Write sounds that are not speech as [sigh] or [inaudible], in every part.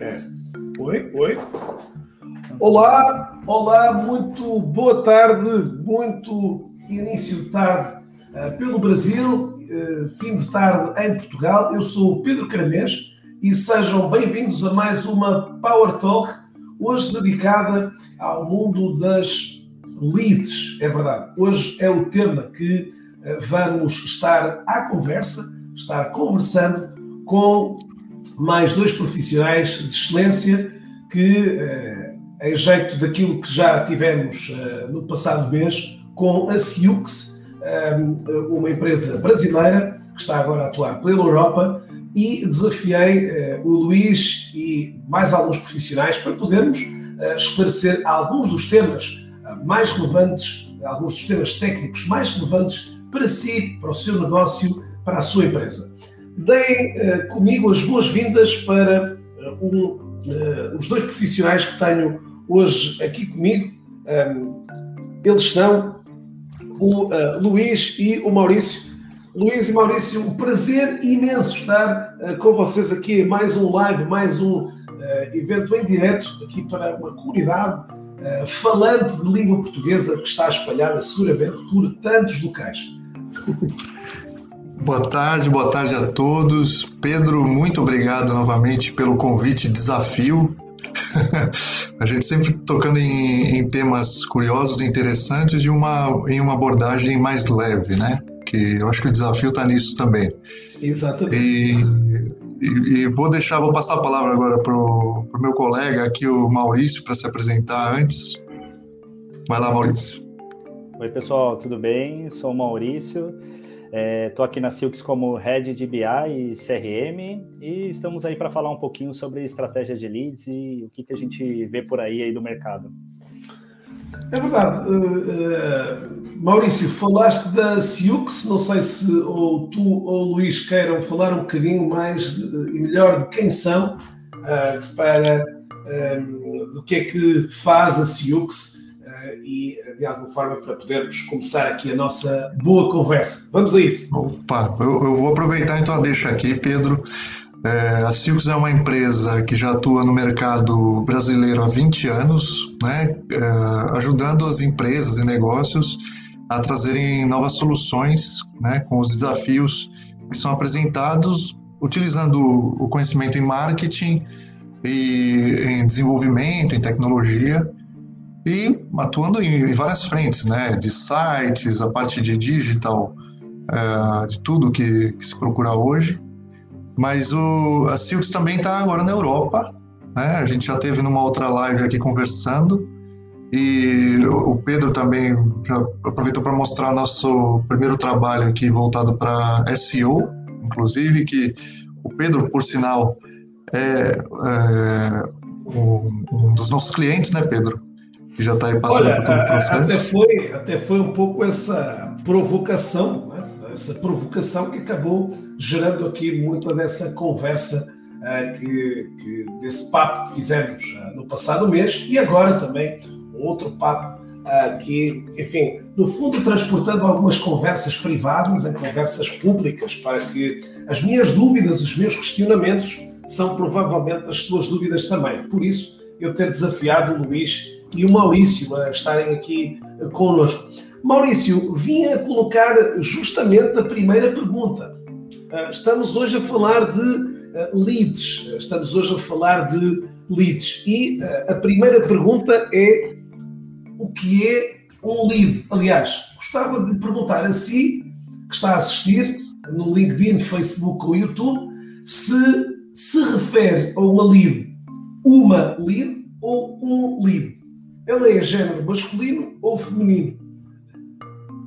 É. Oi, oi. Olá, olá, muito boa tarde, muito início de tarde uh, pelo Brasil, uh, fim de tarde em Portugal. Eu sou o Pedro Caramês e sejam bem-vindos a mais uma Power Talk, hoje dedicada ao mundo das leads. É verdade, hoje é o tema que uh, vamos estar à conversa, estar conversando com mais dois profissionais de excelência que, eh, em jeito daquilo que já tivemos eh, no passado mês, com a Ciux, eh, uma empresa brasileira que está agora a atuar pela Europa, e desafiei o Luís e mais alguns profissionais para podermos esclarecer alguns dos temas mais relevantes, alguns dos temas técnicos mais relevantes para si, para o seu negócio, para a sua empresa deem uh, comigo as boas-vindas para uh, um, uh, os dois profissionais que tenho hoje aqui comigo. Um, eles são o Luís e o Maurício. Luís e Maurício, um prazer imenso estar com vocês aqui mais um live, mais um evento em direto aqui para uma comunidade falante de língua portuguesa que está espalhada seguramente por tantos locais. [laughs] Boa tarde, boa tarde a todos. Pedro, muito obrigado novamente pelo convite desafio. [laughs] a gente sempre tocando em, em, temas curiosos e interessantes de uma, em uma abordagem mais leve, né? Que eu acho que o desafio está nisso também. Exatamente. E, e, e, vou deixar, vou passar a palavra agora para o meu colega aqui, o Maurício, para se apresentar antes. Vai lá, Maurício. Oi, pessoal, tudo bem? Sou o Maurício. Estou é, aqui na Silks como Head de BI e CRM e estamos aí para falar um pouquinho sobre estratégia de leads e o que, que a gente vê por aí, aí do mercado. É verdade. Uh, uh, Maurício, falaste da Siux, não sei se ou tu ou o Luís queiram falar um bocadinho mais uh, e melhor de quem são, para do que é que faz a Siux e, de alguma forma, para podermos começar aqui a nossa boa conversa. Vamos a isso. Opa, eu, eu vou aproveitar então a deixa aqui, Pedro. É, a Silks é uma empresa que já atua no mercado brasileiro há 20 anos, né, é, ajudando as empresas e negócios a trazerem novas soluções né, com os desafios que são apresentados utilizando o conhecimento em marketing e em desenvolvimento, em tecnologia, e atuando em, várias frentes, né, de sites, a parte de digital, é, de tudo que, que, se procura hoje. Mas o, a Silks também está agora na Europa, né? A gente já teve numa outra live aqui conversando e o Pedro também aproveitou para mostrar nosso primeiro trabalho aqui voltado para SEO, inclusive que o Pedro, por sinal, é, é um, um dos nossos clientes, né, Pedro? Que já está aí passando Olha, por todo o processo? Até foi, até foi um pouco essa provocação, né? essa provocação que acabou gerando aqui muita dessa conversa, uh, que, que, desse papo que fizemos uh, no passado mês e agora também outro papo uh, que, enfim, no fundo transportando algumas conversas privadas em conversas públicas para que as minhas dúvidas, os meus questionamentos são provavelmente as suas dúvidas também. Por isso, eu ter desafiado o Luís e o Maurício a estarem aqui conosco. Maurício, vim a colocar justamente a primeira pergunta. Ah, estamos hoje a falar de ah, leads, estamos hoje a falar de leads e ah, a primeira pergunta é o que é um lead? Aliás, gostava de perguntar a si, que está a assistir no LinkedIn, Facebook ou YouTube, se se refere a uma lead, uma lead ou um lead. Ela é género masculino ou feminino?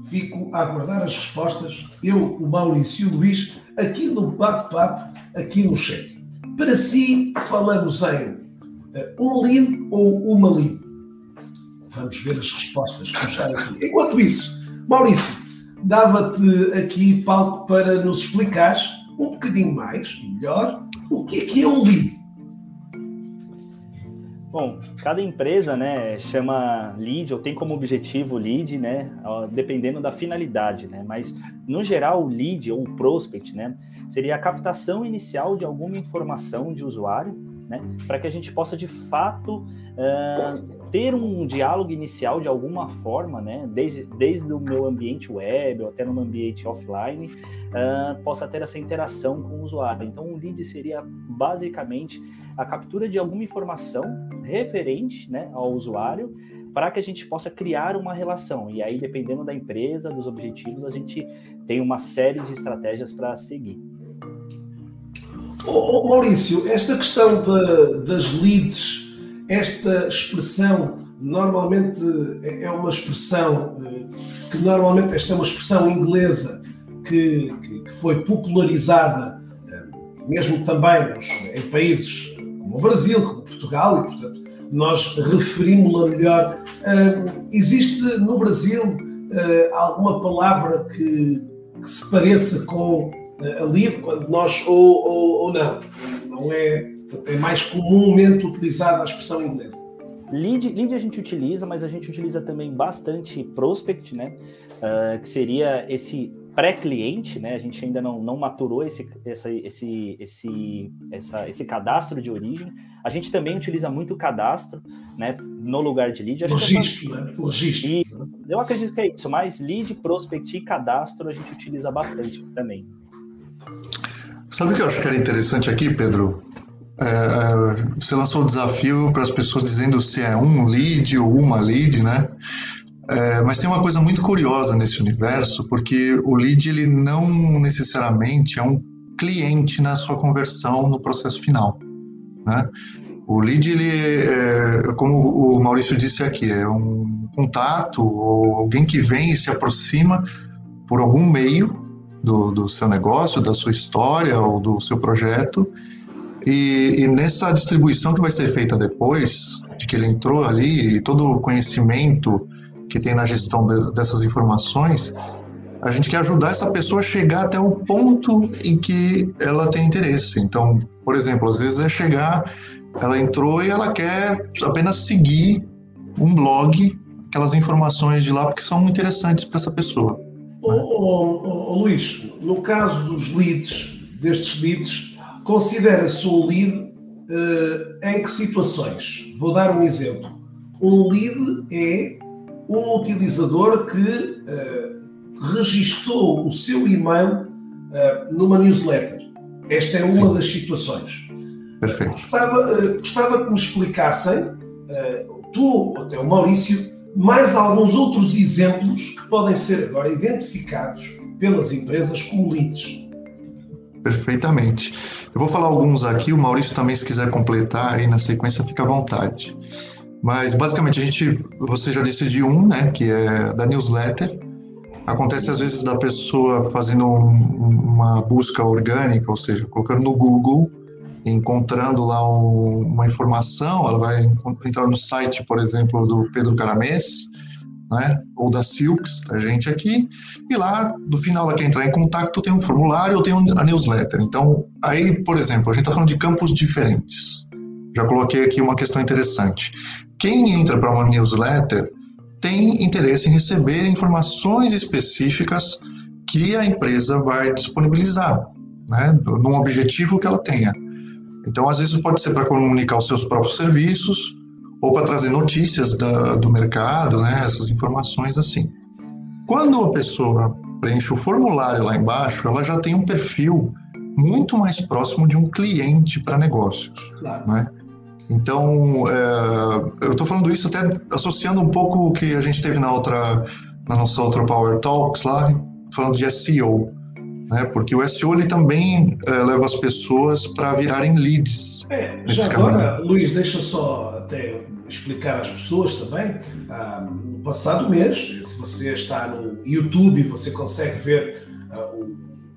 Fico a aguardar as respostas, eu, o Maurício e o Luís, aqui no bate-papo, aqui no chat. Para si, falamos em uh, um lead ou uma lead? Vamos ver as respostas que estão aqui. Enquanto isso, Maurício, dava-te aqui palco para nos explicares um bocadinho mais e melhor o que é que é um lead. Bom, cada empresa, né, chama lead ou tem como objetivo lead, né, dependendo da finalidade, né, mas no geral lead ou prospect, né, seria a captação inicial de alguma informação de usuário né? Para que a gente possa de fato uh, ter um diálogo inicial de alguma forma, né? Desde, desde o meu ambiente web ou até no meu ambiente offline, uh, possa ter essa interação com o usuário. Então, o lead seria basicamente a captura de alguma informação referente né, ao usuário para que a gente possa criar uma relação. E aí, dependendo da empresa, dos objetivos, a gente tem uma série de estratégias para seguir. Oh, Maurício, esta questão de, das leads, esta expressão, normalmente é, é uma expressão eh, que normalmente esta é uma expressão inglesa que, que foi popularizada eh, mesmo também nos, em países como o Brasil, como Portugal, e portanto nós referimos-la melhor. Uh, existe no Brasil alguma palavra que, que, se pareça com LIB, quando nós, ou, ou, ou, não? Não é, é mais comumente utilizada a expressão inglesa. Lead, lead a gente utiliza, mas a gente utiliza também bastante prospect, né? Uh, que seria esse pré-cliente, né? A gente ainda não, não maturou esse, essa, esse, esse, essa, esse cadastro de origem. A gente também utiliza muito o cadastro, né? No lugar de lead. Registro, né? O registro. E eu acredito que é isso, mas lead, prospect e cadastro a gente utiliza bastante também. Sabe o que eu acho que era interessante aqui, Pedro? É, é você lançou o desafio para as pessoas dizendo se é um lead ou uma lead, né? É, mas tem uma coisa muito curiosa nesse universo, porque o lead ele não necessariamente é um cliente na sua conversão no processo final. Né? O lead, ele é, como o Maurício disse aqui, é um contato ou alguém que vem e se aproxima por algum meio do, do seu negócio, da sua história ou do seu projeto. E, e, nessa distribuição que vai ser feita depois, de que ele entrou ali, todo o conhecimento que tem na gestão de, dessas informações, a gente quer ajudar essa pessoa a chegar até o ponto em que ela tem interesse. Então, por exemplo, às vezes é chegar, ela entrou e ela quer apenas seguir um blog, aquelas informações de lá, porque são interessantes para essa pessoa. Ô, ô, ô, Luís, no caso dos leads, destes leads, considera-se um lead uh, em que situações? Vou dar um exemplo. Um lead é um utilizador que uh, registou o seu e-mail uh, numa newsletter. Esta é uma das situações. Perfeito. Gostava, uh, gostava que me explicassem, tu ou até o Maurício, mais alguns outros exemplos que podem ser agora identificados pelas empresas como leads. Perfeitamente. Eu vou falar alguns aqui, o Maurício também, se quiser completar aí na sequência, fica à vontade. Mas basicamente a gente, você já disse de um, né, que é da newsletter. Acontece às vezes da pessoa fazendo um, uma busca orgânica, ou seja, colocando no Google, encontrando lá um, uma informação, ela vai entrar no site, por exemplo, do Pedro Caramês, né, ou da Silks, a gente aqui, e lá, no final, ela quer entrar em contato, tem um formulário ou tem a newsletter. Então, aí, por exemplo, a gente está falando de campos diferentes. Já coloquei aqui uma questão interessante quem entra para uma newsletter tem interesse em receber informações específicas que a empresa vai disponibilizar, né, num objetivo que ela tenha. Então, às vezes, pode ser para comunicar os seus próprios serviços ou para trazer notícias da, do mercado, né, essas informações assim. Quando a pessoa preenche o formulário lá embaixo, ela já tem um perfil muito mais próximo de um cliente para negócios. Claro. Né? Então, é, eu estou falando isso até associando um pouco o que a gente teve na outra, na nossa outra Power Talks lá, falando de SEO, né? Porque o SEO ele também é, leva as pessoas para virarem leads. É, já agora, Luiz, deixa só até explicar às pessoas também. Ah, no passado mês, se você está no YouTube, você consegue ver ah, o,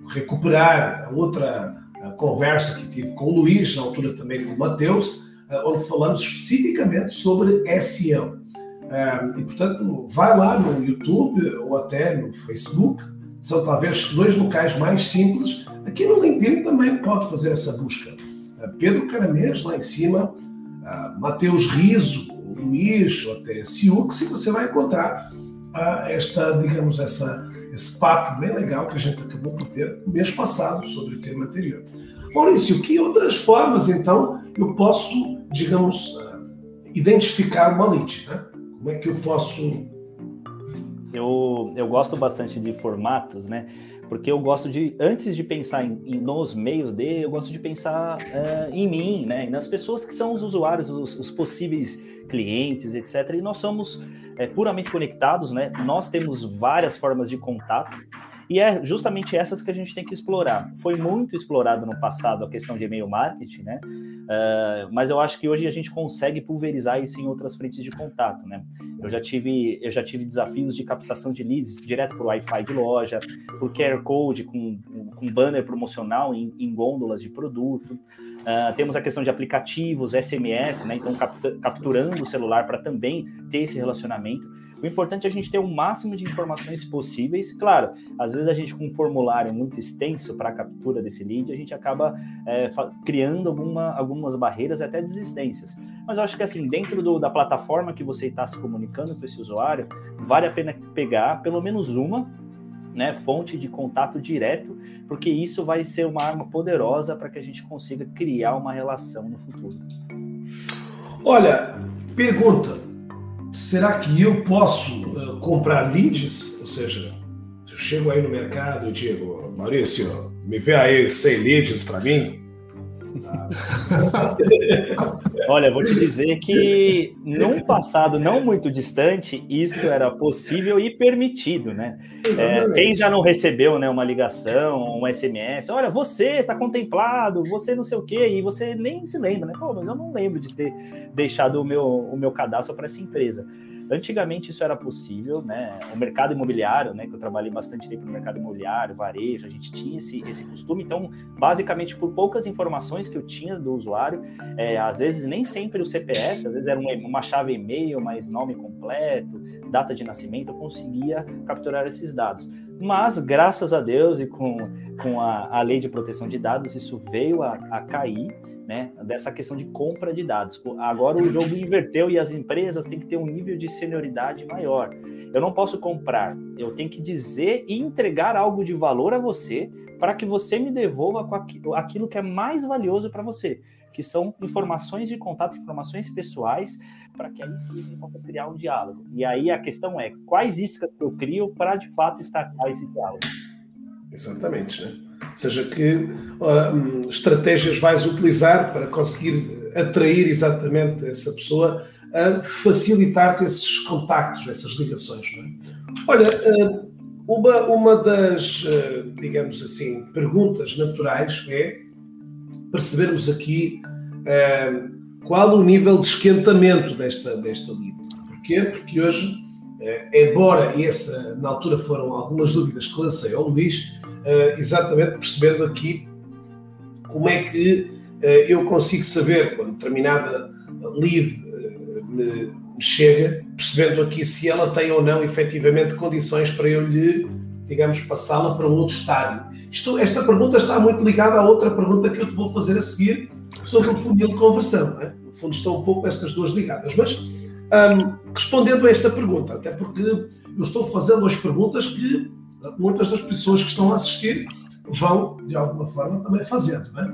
recuperar a outra a conversa que tive com o Luís, na altura também com o Mateus eh, onde falamos especificamente sobre SEO. Eh, e, portanto, vai lá no YouTube ou até no Facebook, são talvez dois locais mais simples. Aqui no LinkedIn também pode fazer essa busca. Pedro Caramês, lá em cima, Mateus Riso, Luís, ou até Siux, e você vai encontrar esta, digamos, essa, esse papo bem legal que a gente acabou por ter mês passado sobre o tema anterior. Maurício, que outras formas então eu posso, digamos, ah, identificar uma lead? Né? Como é que eu posso. Eu, eu gosto bastante de formatos, né? porque eu gosto de, antes de pensar em, em nos meios dele, eu gosto de pensar uh, em mim, né? nas pessoas que são os usuários, os, os possíveis clientes, etc. E nós somos é, puramente conectados, né? Nós temos várias formas de contato. E é justamente essas que a gente tem que explorar. Foi muito explorado no passado a questão de e-mail marketing, né? Uh, mas eu acho que hoje a gente consegue pulverizar isso em outras frentes de contato, né? Eu já tive, eu já tive desafios de captação de leads direto por Wi-Fi de loja, por QR Code com, com banner promocional em, em gôndolas de produto. Uh, temos a questão de aplicativos, SMS, né? Então, capturando o celular para também ter esse relacionamento. O importante é a gente ter o máximo de informações possíveis. Claro, às vezes a gente com um formulário muito extenso para a captura desse lead, a gente acaba é, criando alguma, algumas barreiras até desistências. Mas eu acho que assim, dentro do, da plataforma que você está se comunicando com esse usuário, vale a pena pegar pelo menos uma né, fonte de contato direto, porque isso vai ser uma arma poderosa para que a gente consiga criar uma relação no futuro. Olha, pergunta: será que eu posso uh, comprar leads? Ou seja, se eu chego aí no mercado e digo, Maurício, me vê aí 100 leads para mim. [laughs] Olha, vou te dizer que [laughs] num passado não muito distante, isso era possível e permitido, né? É, quem já não recebeu né, uma ligação, um SMS, olha, você está contemplado, você não sei o quê, e você nem se lembra, né? Pô, mas eu não lembro de ter deixado o meu, o meu cadastro para essa empresa. Antigamente isso era possível, né? O mercado imobiliário, né? Que eu trabalhei bastante tempo no mercado imobiliário, varejo, a gente tinha esse, esse costume. Então, basicamente, por poucas informações que eu tinha do usuário, é, às vezes nem sempre o CPF, às vezes era uma, uma chave e-mail, mas nome completo, data de nascimento, eu conseguia capturar esses dados. Mas, graças a Deus e com, com a, a lei de proteção de dados, isso veio a, a cair né, dessa questão de compra de dados. Agora o jogo inverteu e as empresas têm que ter um nível de senioridade maior. Eu não posso comprar, eu tenho que dizer e entregar algo de valor a você para que você me devolva aquilo que é mais valioso para você, que são informações de contato, informações pessoais, para que aí sim possa criar um diálogo. E aí a questão é, quais iscas eu crio para de fato estar esse diálogo? Exatamente, né? Ou seja, que uh, estratégias vais utilizar para conseguir atrair exatamente essa pessoa a facilitar-te esses contactos, essas ligações. É? Olha, uh, uma, uma das, uh, digamos assim, perguntas naturais é percebermos aqui qual o nível de esquentamento desta, desta lead. Porquê? Porque hoje, embora essa, na altura foram algumas dúvidas que lancei ao Luís, exatamente percebendo aqui como é que uh, eu consigo saber quando determinada lead uh, me, chega, percebendo aqui se ela tem ou não efetivamente condições para eu lhe, digamos, passá-la para um outro estádio. Isto, esta pergunta está muito ligada à outra pergunta que eu te vou fazer a seguir sobre o funil de conversão. Né? No fundo, estão um pouco estas duas ligadas. Mas, respondendo a esta pergunta, até porque eu estou fazendo as perguntas que muitas das pessoas que estão a assistir vão, de alguma forma, também fazendo, né?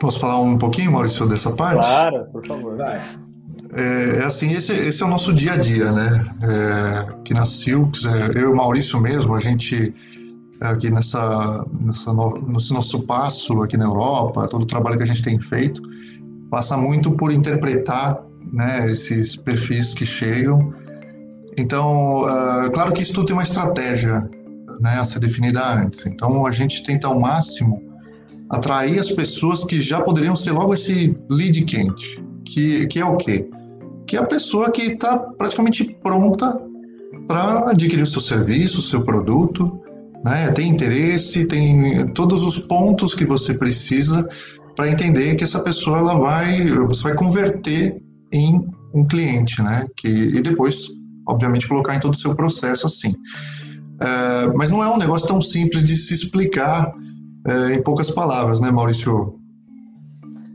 Posso falar um pouquinho, Maurício, dessa parte? Claro, por favor. Vai. É, é assim, esse, esse é o nosso dia a dia, né? É, aqui na Silks, é, eu e o Maurício mesmo, a gente aqui nessa, nessa no, nesse nosso passo aqui na Europa, todo o trabalho que a gente tem feito, passa muito por interpretar né, esses perfis que chegam então, uh, claro que isso tudo tem uma estratégia né, a ser definida antes. Então, a gente tenta ao máximo atrair as pessoas que já poderiam ser logo esse lead quente, que, que é o quê? Que é a pessoa que está praticamente pronta para adquirir o seu serviço, o seu produto, né? tem interesse, tem todos os pontos que você precisa para entender que essa pessoa ela vai, você vai converter em um cliente, né? Que, e depois obviamente, colocar em todo o seu processo assim. É, mas não é um negócio tão simples de se explicar é, em poucas palavras, né, Maurício?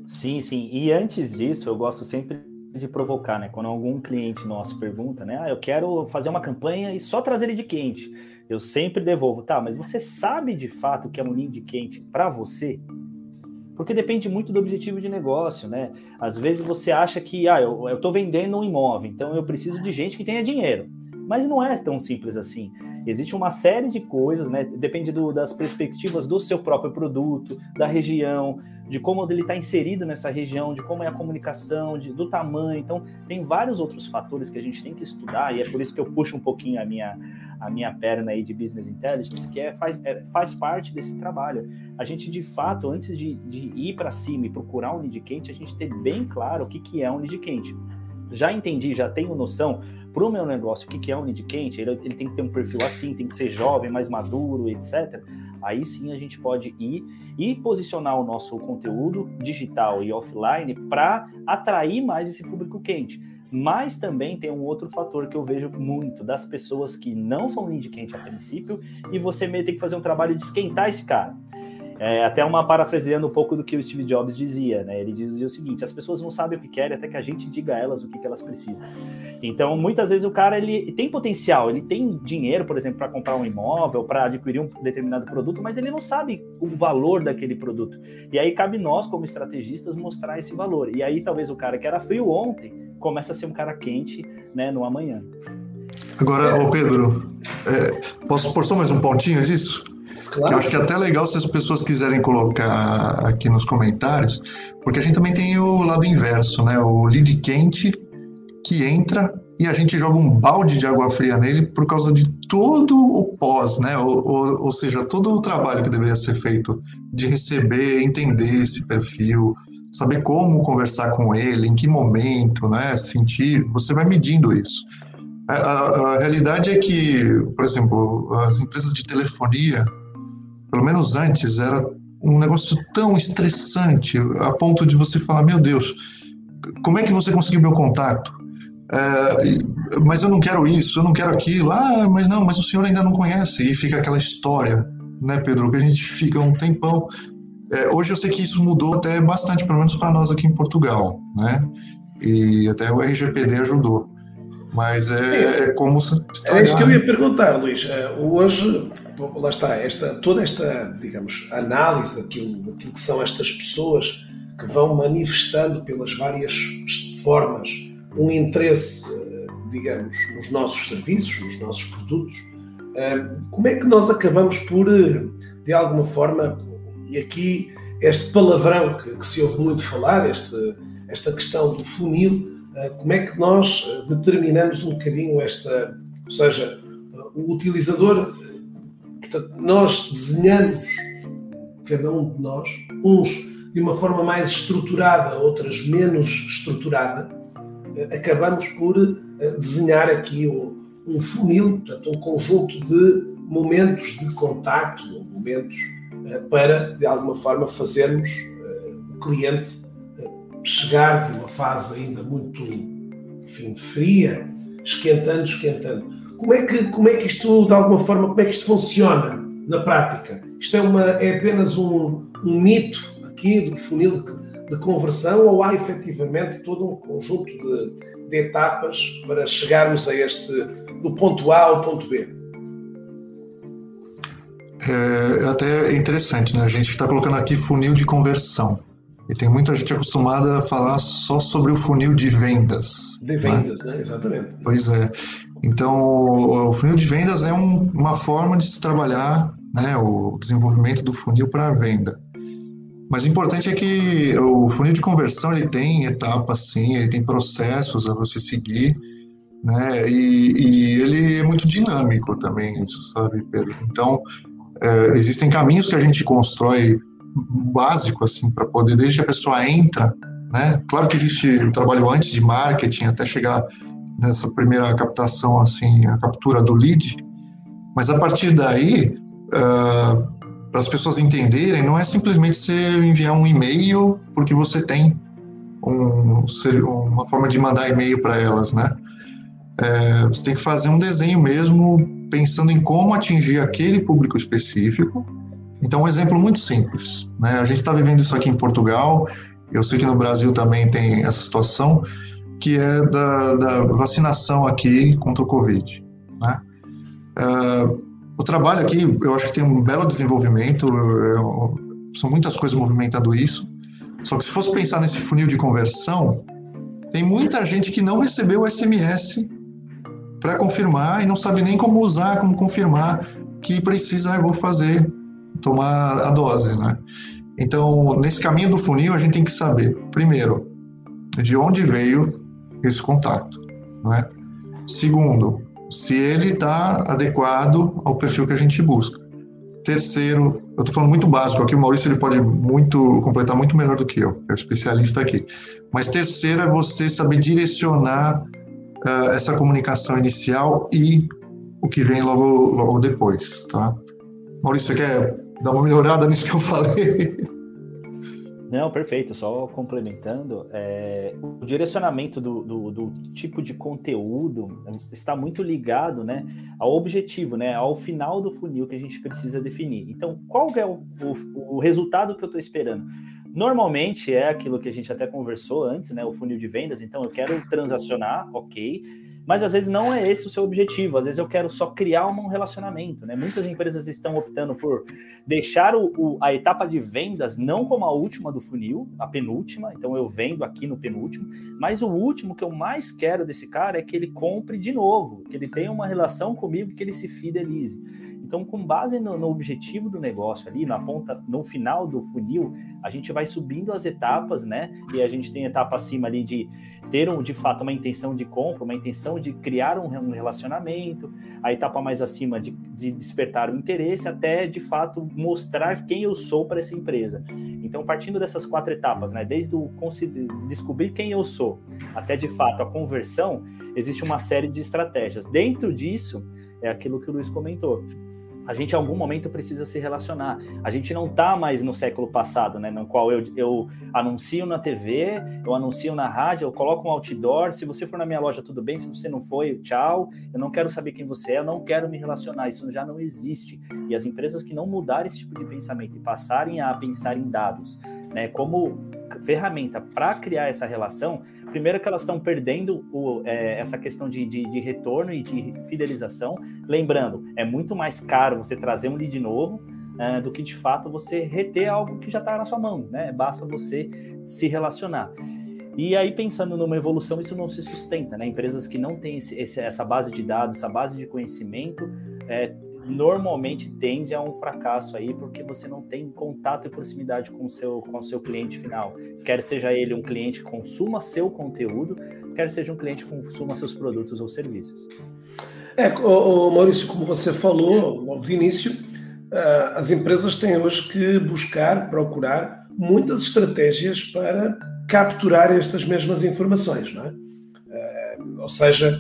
Sim, sim. E antes disso, eu gosto sempre de provocar, né? Quando algum cliente nosso pergunta, né? Ah, eu quero fazer uma campanha e só trazer lead quente. Eu sempre devolvo, tá? Mas você sabe de fato que é um lead quente para você? Porque depende muito do objetivo de negócio, né? Às vezes você acha que, ah, eu estou vendendo um imóvel, então eu preciso de gente que tenha dinheiro. Mas não é tão simples assim. Existe uma série de coisas, né? Depende do, das perspectivas do seu próprio produto, da região, de como ele está inserido nessa região, de como é a comunicação, de, do tamanho. Então, tem vários outros fatores que a gente tem que estudar, e é por isso que eu puxo um pouquinho a minha, a minha perna aí de Business Intelligence, que é, faz, é, faz parte desse trabalho. A gente, de fato, antes de, de ir para cima e procurar um lead quente, a gente tem bem claro o que, que é um lead quente. Já entendi, já tenho noção para o meu negócio o que, que é um lead quente, ele, ele tem que ter um perfil assim, tem que ser jovem, mais maduro, etc aí sim a gente pode ir e posicionar o nosso conteúdo digital e offline para atrair mais esse público quente. Mas também tem um outro fator que eu vejo muito das pessoas que não são lead quente a princípio e você meio tem que fazer um trabalho de esquentar esse cara. É, até uma parafraseando um pouco do que o Steve Jobs dizia, né? Ele dizia o seguinte: as pessoas não sabem o que querem até que a gente diga a elas o que, que elas precisam. Então, muitas vezes o cara ele tem potencial, ele tem dinheiro, por exemplo, para comprar um imóvel, para adquirir um determinado produto, mas ele não sabe o valor daquele produto. E aí cabe nós, como estrategistas, mostrar esse valor. E aí talvez o cara que era frio ontem começa a ser um cara quente, né, no amanhã. Agora, ô Pedro, é, posso pôr só mais um pontinho disso? Claro, eu acho que é até legal se as pessoas quiserem colocar aqui nos comentários, porque a gente também tem o lado inverso, né? O lead quente que entra e a gente joga um balde de água fria nele por causa de todo o pós, né? Ou, ou, ou seja, todo o trabalho que deveria ser feito de receber, entender esse perfil, saber como conversar com ele, em que momento, né? Sentir, você vai medindo isso. A, a, a realidade é que, por exemplo, as empresas de telefonia pelo menos antes, era um negócio tão estressante a ponto de você falar: Meu Deus, como é que você conseguiu meu contato? É, mas eu não quero isso, eu não quero aquilo. Ah, mas não, mas o senhor ainda não conhece. E fica aquela história, né, Pedro, que a gente fica um tempão. É, hoje eu sei que isso mudou até bastante, pelo menos para nós aqui em Portugal, né? E até o RGPD ajudou. Mas é, é como se. É isso que eu ia perguntar, Luís. É, hoje, lá está, esta, toda esta, digamos, análise daquilo, daquilo que são estas pessoas que vão manifestando pelas várias formas um interesse, eh, digamos, nos nossos serviços, nos nossos produtos, eh, como é que nós acabamos por, eh, de alguma forma, e aqui este palavrão que, que se ouve muito falar, este, esta questão do funil, eh, como é que nós eh, determinamos um bocadinho esta, ou seja, o utilizador, portanto, nós desenhamos, cada um de nós, uns de uma forma mais estruturada, outras menos estruturada, eh, acabamos por desenhar aqui um, um funil, portanto, um conjunto de momentos de contacto, momentos para, de alguma forma, fazermos o cliente chegar de uma fase ainda muito enfim, fria, esquentando, esquentando. Como é, que, como é que isto, de alguma forma, como é que isto funciona na prática? Isto é, uma, é apenas um, um mito aqui do funil de, de, conversão ou há efetivamente todo um conjunto de, de etapas para chegarmos a este, do ponto A ao ponto B? É até interessante, né? A gente está colocando aqui funil de conversão. E tem muita gente acostumada a falar só sobre o funil de vendas. De vendas, né? né? Exatamente. Pois é. Então, o funil de vendas é um, uma forma de se trabalhar né, o desenvolvimento do funil para a venda. Mas o importante é que o funil de conversão ele tem etapas, sim, ele tem processos a você seguir, né? E, e ele é muito dinâmico também, isso, sabe, Pedro? Então, é, existem caminhos que a gente constrói básico assim para poder desde que a pessoa entra, né? Claro que existe o trabalho antes de marketing até chegar nessa primeira captação assim, a captura do lead, mas a partir daí uh, para as pessoas entenderem, não é simplesmente você enviar um e-mail porque você tem um, uma forma de mandar e-mail para elas, né? É, você tem que fazer um desenho mesmo pensando em como atingir aquele público específico então, um exemplo muito simples. Né? A gente está vivendo isso aqui em Portugal, eu sei que no Brasil também tem essa situação, que é da, da vacinação aqui contra o Covid. Né? Uh, o trabalho aqui, eu acho que tem um belo desenvolvimento, eu, são muitas coisas movimentando isso. Só que se fosse pensar nesse funil de conversão, tem muita gente que não recebeu o SMS para confirmar e não sabe nem como usar, como confirmar que precisa, eu vou fazer, tomar a dose, né? Então, nesse caminho do funil, a gente tem que saber, primeiro, de onde veio esse contato, não é? Segundo, se ele está adequado ao perfil que a gente busca. Terceiro, eu estou falando muito básico aqui, o Maurício ele pode muito completar muito melhor do que eu, é o especialista aqui. Mas terceiro é você saber direcionar uh, essa comunicação inicial e o que vem logo, logo depois, tá? Maurício, você quer dar uma melhorada nisso que eu falei? Não, perfeito. Só complementando, é, o direcionamento do, do, do, tipo de conteúdo está muito ligado né, ao objetivo, né, ao final do funil que a gente precisa definir. Então, qual é o, o, o resultado que eu estou esperando? Normalmente é aquilo que a gente até conversou antes, né, o funil de vendas. Então, eu quero transacionar, ok mas às vezes não é esse o seu objetivo. Às vezes eu quero só criar um relacionamento, né? Muitas empresas estão optando por deixar o, o, a etapa de vendas não como a última do funil, a penúltima. Então eu vendo aqui no penúltimo, mas o último que eu mais quero desse cara é que ele compre de novo, que ele tenha uma relação comigo, que ele se fidelize. Então, com base no, no, objetivo do negócio ali, na ponta, no final do funil, a gente vai subindo as etapas, né? E a gente tem etapa acima ali de ter um, de fato uma intenção de compra, uma intenção de criar um, um relacionamento, a etapa mais acima de, de, despertar o interesse, até de fato mostrar quem eu sou para essa empresa. Então, partindo dessas quatro etapas, né? Desde o descobrir quem eu sou até de fato a conversão, existe uma série de estratégias. Dentro disso, é aquilo que o Luiz comentou a gente em algum momento precisa se relacionar. A gente não está mais no século passado, né, no qual eu, eu anuncio na TV, eu anuncio na rádio, eu coloco um outdoor. Se você for na minha loja, tudo bem. Se você não foi, tchau. Eu não quero saber quem você é, eu não quero me relacionar. Isso já não existe. E as empresas que não mudarem esse tipo de pensamento e passarem a pensar em dados, né, como ferramenta para criar essa relação, primeiro que elas estão perdendo o, é, essa questão de, de, de, retorno e de fidelização. Lembrando, é muito mais caro você trazer um lead novo é, do que de fato você reter algo que já está na sua mão, né? Basta você se relacionar. E aí, pensando numa evolução, isso não se sustenta, né? Empresas que não têm esse, essa base de dados, essa base de conhecimento, é, normalmente tende a um fracasso aí, porque você não tem contato e proximidade com o seu, com o seu cliente final. Quer seja ele um cliente que consuma seu conteúdo, quer seja um cliente que consuma seus produtos ou serviços. É, Maurício, como você falou logo de início, ah, as empresas têm hoje que buscar, procurar muitas estratégias para capturar estas mesmas informações, não é? Ah, ou seja,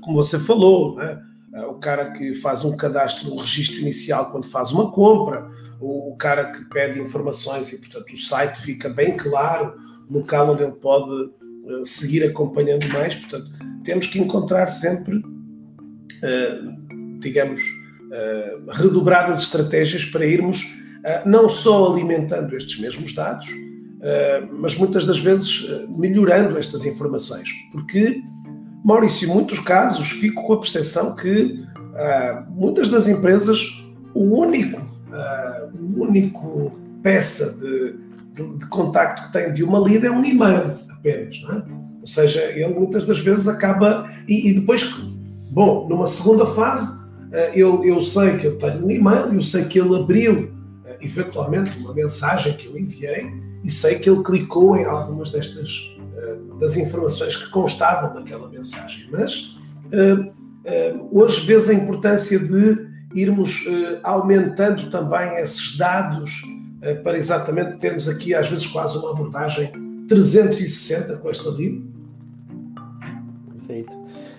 como você falou, não é? Ah, o cara que faz um cadastro, um registro inicial quando faz uma compra, o, cara que pede informações e, portanto, o site fica bem claro, local onde ele pode uh, seguir acompanhando mais. Portanto, temos que encontrar sempre, uh, digamos, redobradas estratégias para irmos não só alimentando estes mesmos dados, mas muitas das vezes melhorando estas informações, porque Maurício, em muitos casos fico com a percepção que uh, muitas das empresas, o único, uh, o único peça de, de, de, contacto que tem de uma lead é um e-mail apenas, não é? Ou seja, ele muitas das vezes acaba e, e depois, bom, numa segunda fase, uh, eu, eu sei que eu tenho um e-mail, eu sei que ele abriu eventualmente uma mensagem que eu enviei e sei que ele clicou em algumas destas das informações que constavam naquela mensagem. Mas uh, uh, hoje vês a importância de irmos aumentando também esses dados para exatamente termos aqui, às vezes, quase uma abordagem 360 com esta livro. Perfeito.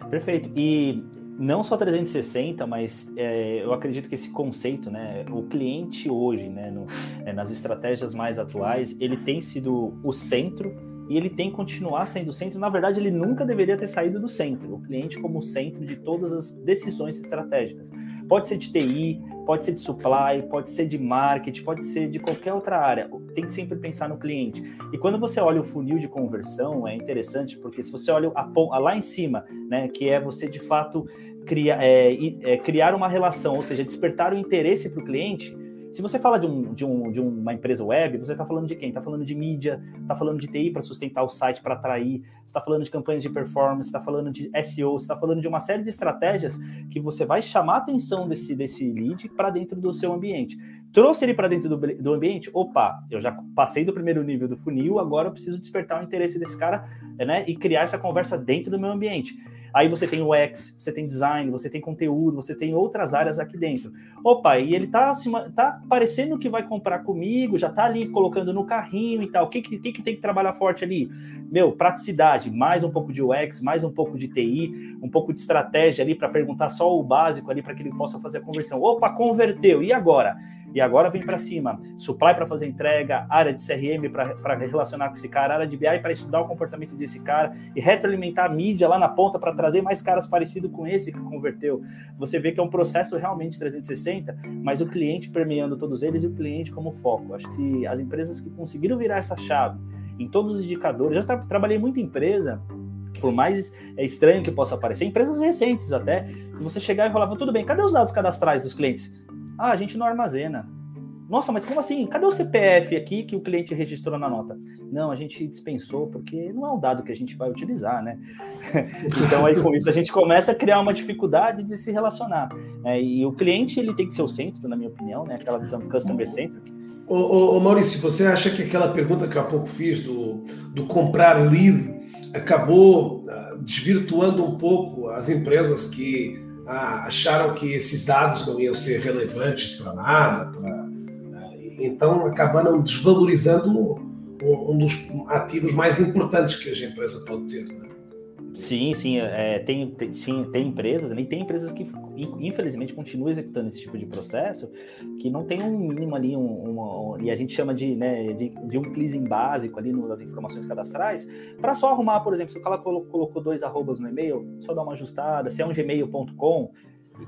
Perfeito. E não só 360, mas é, eu acredito que esse conceito, né, o cliente hoje, né, no, é, nas estratégias mais atuais, ele tem sido o centro e ele tem que continuar sendo o centro. Na verdade, ele nunca deveria ter saído do centro, o cliente como centro de todas as decisões estratégicas. Pode ser de TI, pode ser de supply, pode ser de marketing, pode ser de qualquer outra área. tem que sempre pensar no cliente. E quando você olha o funil de conversão, é interessante, porque se você olha a, lá em cima, né, que é você de fato criar, é, é, criar uma relação, ou seja, despertar o interesse para o cliente, se você fala de, um, de, um, de uma empresa web, você está falando de quem? Está falando de mídia, está falando de TI para sustentar o site, para atrair, está falando de campanhas de performance, está falando de SEO, está falando de uma série de estratégias que você vai chamar a atenção desse, desse lead para dentro do seu ambiente. Trouxe ele para dentro do, do ambiente, opa, eu já passei do primeiro nível do funil, agora eu preciso despertar o interesse desse cara né, e criar essa conversa dentro do meu ambiente. Aí você tem o X, você tem design, você tem conteúdo, você tem outras áreas aqui dentro. Opa, e ele tá, assim, tá parecendo que vai comprar comigo, já tá ali colocando no carrinho e tal. O que, que, que tem que trabalhar forte ali? Meu, praticidade, mais um pouco de UX, mais um pouco de TI, um pouco de estratégia ali para perguntar só o básico ali para que ele possa fazer a conversão. Opa, converteu, e agora? E agora vem para cima. Supply para fazer entrega, área de CRM para relacionar com esse cara, área de BI para estudar o comportamento desse cara e retroalimentar a mídia lá na ponta para trazer mais caras parecidos com esse que converteu. Você vê que é um processo realmente 360, mas o cliente permeando todos eles e o cliente como foco. Acho que as empresas que conseguiram virar essa chave em todos os indicadores, já tra trabalhei muito em empresa por mais estranho que possa parecer, empresas recentes até, e você chegar e falava, tudo bem, cadê os dados cadastrais dos clientes? Ah, a gente não armazena. Nossa, mas como assim? Cadê o CPF aqui que o cliente registrou na nota? Não, a gente dispensou porque não é um dado que a gente vai utilizar, né? [laughs] então aí com isso a gente começa a criar uma dificuldade de se relacionar. É, e o cliente ele tem que ser o centro, na minha opinião, né? Aquela visão customer centric. Ô, ô, ô, Maurício, você acha que aquela pergunta que eu há pouco fiz do, do comprar lead acabou uh, desvirtuando um pouco as empresas que ah, acharam que esses dados não iam ser relevantes para nada, pra, ah, então acabaram desvalorizando um, um, dos ativos mais importantes que a empresa pode ter. Né? Sim, sim, é, tem, tem, tem empresas, e tem empresas que infelizmente continuam executando esse tipo de processo, que não tem um mínimo ali, um, um, e a gente chama de, né, de, de um cleansing básico ali nas informações cadastrais, para só arrumar, por exemplo, se o cara colocou dois arrobas no e-mail, só dar uma ajustada, se é um gmail.com,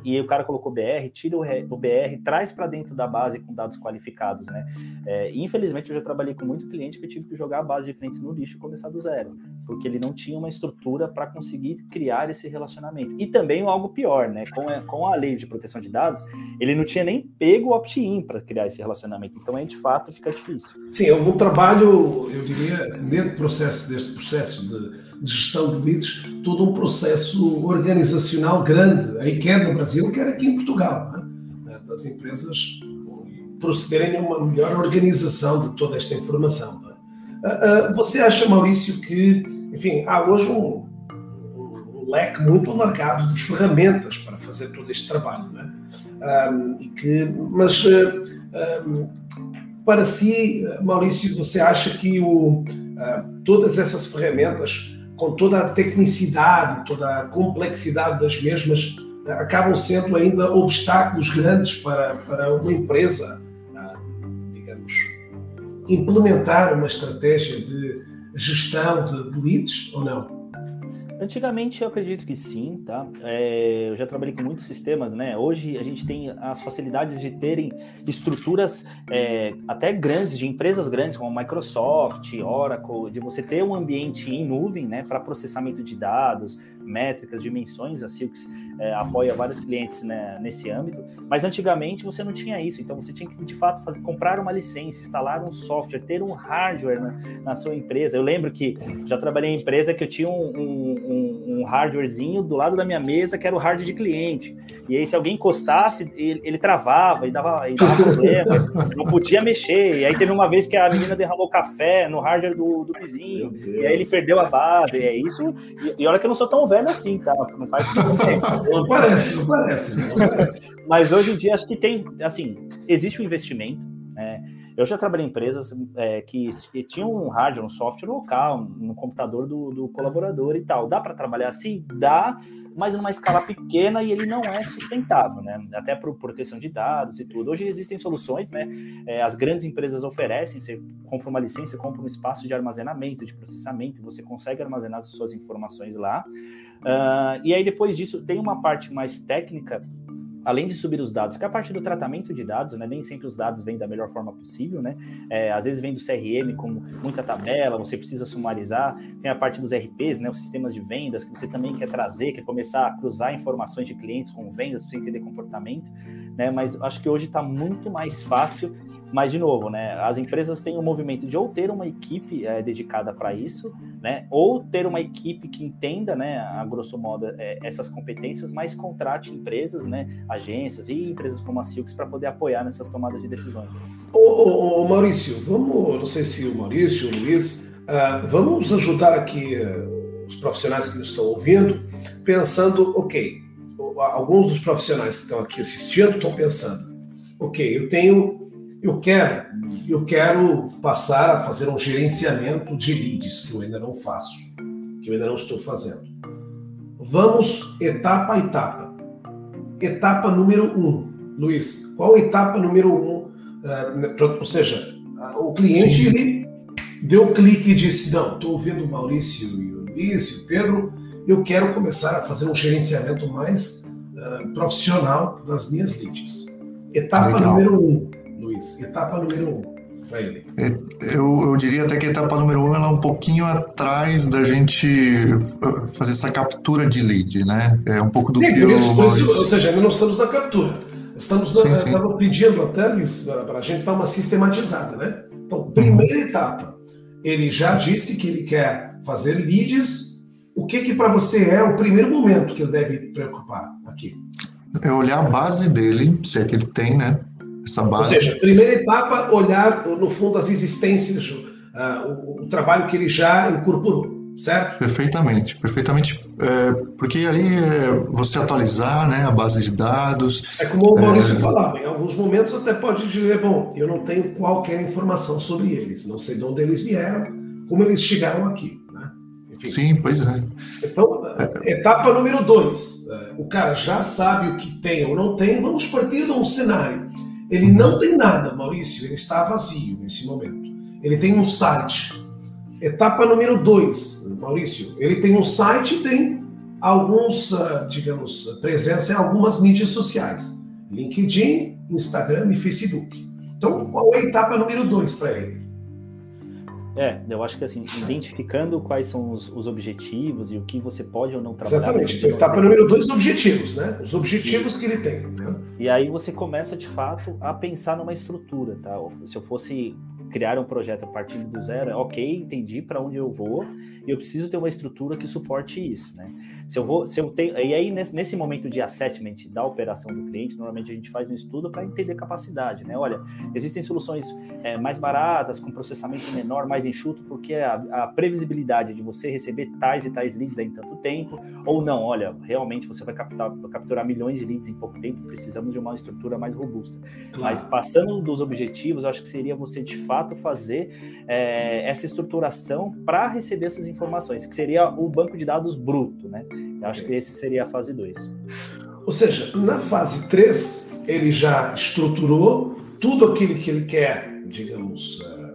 e o cara colocou BR, tira o, BR, traz para dentro da base com dados qualificados, né? É, infelizmente, eu já trabalhei com muito cliente que eu tive que jogar a base de clientes no lixo e começar do zero, porque ele não tinha uma estrutura para conseguir criar esse relacionamento. E também algo pior, né? Com a, com a lei de proteção de dados, ele não tinha nem pego o opt-in para criar esse relacionamento. Então, aí, de fato, fica difícil. Sim, houve um trabalho, eu diria, dentro do processo, deste processo de de gestão de leads, todo um processo organizacional grande, aí quer no Brasil, quer aqui em Portugal, é? das empresas procederem a uma melhor organização de toda esta informação. É? Ah, ah, você acha, Maurício, que, enfim, há hoje um, um leque muito alargado de ferramentas para fazer todo este trabalho, um, é? e que, mas um, para si, Maurício, você acha que o, todas essas ferramentas com toda a tecnicidade, toda a complexidade das mesmas, acabam sendo ainda obstáculos grandes para, para uma empresa, ah, digamos, implementar uma estratégia de gestão de, de leads ou não? Antigamente eu acredito que sim, tá? É, eu já trabalhei com muitos sistemas, né? Hoje a gente tem as facilidades de terem estruturas é, até grandes, de empresas grandes como Microsoft, Oracle, de você ter um ambiente em nuvem, né, para processamento de dados, métricas, dimensões. A Silks é, apoia vários clientes né, nesse âmbito, mas antigamente você não tinha isso, então você tinha que de fato fazer, comprar uma licença, instalar um software, ter um hardware na, na sua empresa. Eu lembro que já trabalhei em empresa que eu tinha um, um um, hardwarezinho do lado da minha mesa, que era o hardware de cliente. E aí, se alguém encostasse, ele, ele travava e dava, e dava problema, [laughs] não podia mexer. E aí, teve uma vez que a menina derramou café no hardware do, do vizinho, e aí ele perdeu a base. E é isso. E, e olha que eu não sou tão velho assim, tá? Não faz. [laughs] Não parece, não parece, não parece. Mas hoje em dia, acho que tem, assim, existe um investimento? Eu já trabalhei em empresas é, que, que tinham um hardware, um software local, no computador do, do colaborador e tal. Dá para trabalhar assim? Dá, mas numa escala pequena e ele não é sustentável, né? Até por proteção de dados e tudo. Hoje existem soluções, né? É, as grandes empresas oferecem, você compra uma licença, compra um espaço de armazenamento, de processamento, você consegue armazenar as suas informações lá. Uh, e aí depois disso tem uma parte mais técnica além de subir os dados, que é a parte do tratamento de dados, né? Nem sempre os dados vêm da melhor forma possível, né? É, às vezes vem do CRM com muita tabela, você precisa sumarizar. Tem a parte dos RPs, né? Os sistemas de vendas que você também quer trazer, quer começar a cruzar informações de clientes com vendas para entender comportamento, né? Mas acho que hoje está muito mais fácil mas, de novo, né, as empresas têm o um movimento de ou ter uma equipe é, dedicada para isso, né, ou ter uma equipe que entenda, né, a grosso modo, é, essas competências, mas contrate empresas, né, agências e empresas como a Silks para poder apoiar nessas tomadas de decisões. Ô, ô, ô, Maurício, vamos, não sei se o Maurício, o Luiz, uh, vamos ajudar aqui uh, os profissionais que nos estão ouvindo, pensando, ok, alguns dos profissionais que estão aqui assistindo estão pensando, ok, eu tenho eu quero, eu quero passar a fazer um gerenciamento de leads que eu ainda não faço, que eu ainda não estou fazendo. Vamos etapa a etapa. Etapa número um, Luiz. Qual etapa número um? Uh, ou seja, o cliente ele deu clique e disse: não, estou ouvindo o Maurício e o Luiz e o Pedro, eu quero começar a fazer um gerenciamento mais uh, profissional das minhas leads. Etapa Legal. número um Luiz? Etapa número um para ele. É, eu, eu diria até que a etapa número um ela é um pouquinho atrás da gente uh, fazer essa captura de lead, né? É um pouco do sim, que por isso, Ou seja, ainda não estamos na captura. Estamos sim, sim. pedindo até, Luiz, para a gente dar uma sistematizada, né? Então, primeira uhum. etapa, ele já disse que ele quer fazer leads. O que que para você é o primeiro momento que ele deve preocupar aqui? É olhar a base dele, se é que ele tem, né? Essa base. Ou seja, primeira etapa, olhar no fundo as existências, uh, o, o, trabalho que ele já incorporou, certo? Perfeitamente, perfeitamente, é, porque ali é você atualizar né, a base de dados. É como o Maurício é... falava, em alguns momentos até pode dizer, bom, eu não tenho qualquer informação sobre eles, não sei de onde eles vieram, como eles chegaram aqui. Né? Enfim. Sim, pois é. Então, etapa número dois, é, o cara já sabe o que tem ou não tem, vamos partir de um cenário ele não tem nada, Maurício, ele está vazio nesse momento. Ele tem um site. Etapa número dois, Maurício, ele tem um site e tem alguns, ah, digamos, presença em algumas mídias sociais: LinkedIn, Instagram e Facebook. Então, qual é a etapa número dois para ele? É, eu acho que assim, identificando quais são os, os, objetivos e o que você pode ou não trabalhar. Exatamente. Etapa número dois, os objetivos, né? Os objetivos que ele tem. Né? E aí você começa, de fato, a pensar numa estrutura, tá? Se eu fosse criar um projeto a partir do zero, é ok, entendi para onde eu vou, e eu preciso ter uma estrutura que suporte isso, né? Se eu vou, se eu tenho, e aí nesse, momento de assessment da operação do cliente, normalmente a gente faz um estudo para entender capacidade, né? Olha, existem soluções é, mais baratas, com processamento menor, mais enxuto, porque a, a, previsibilidade de você receber tais e tais leads em tanto tempo, ou não, olha, realmente você vai captar, capturar milhões de leads em pouco tempo, precisamos de uma estrutura mais robusta. Claro. Mas passando dos objetivos, eu acho que seria você de fato fazer é, essa estruturação para receber essas informações, que seria o banco de dados bruto, né? Eu acho que esse seria a fase 2. Ou seja, na fase 3, ele já estruturou tudo aquilo que ele quer, digamos, eh,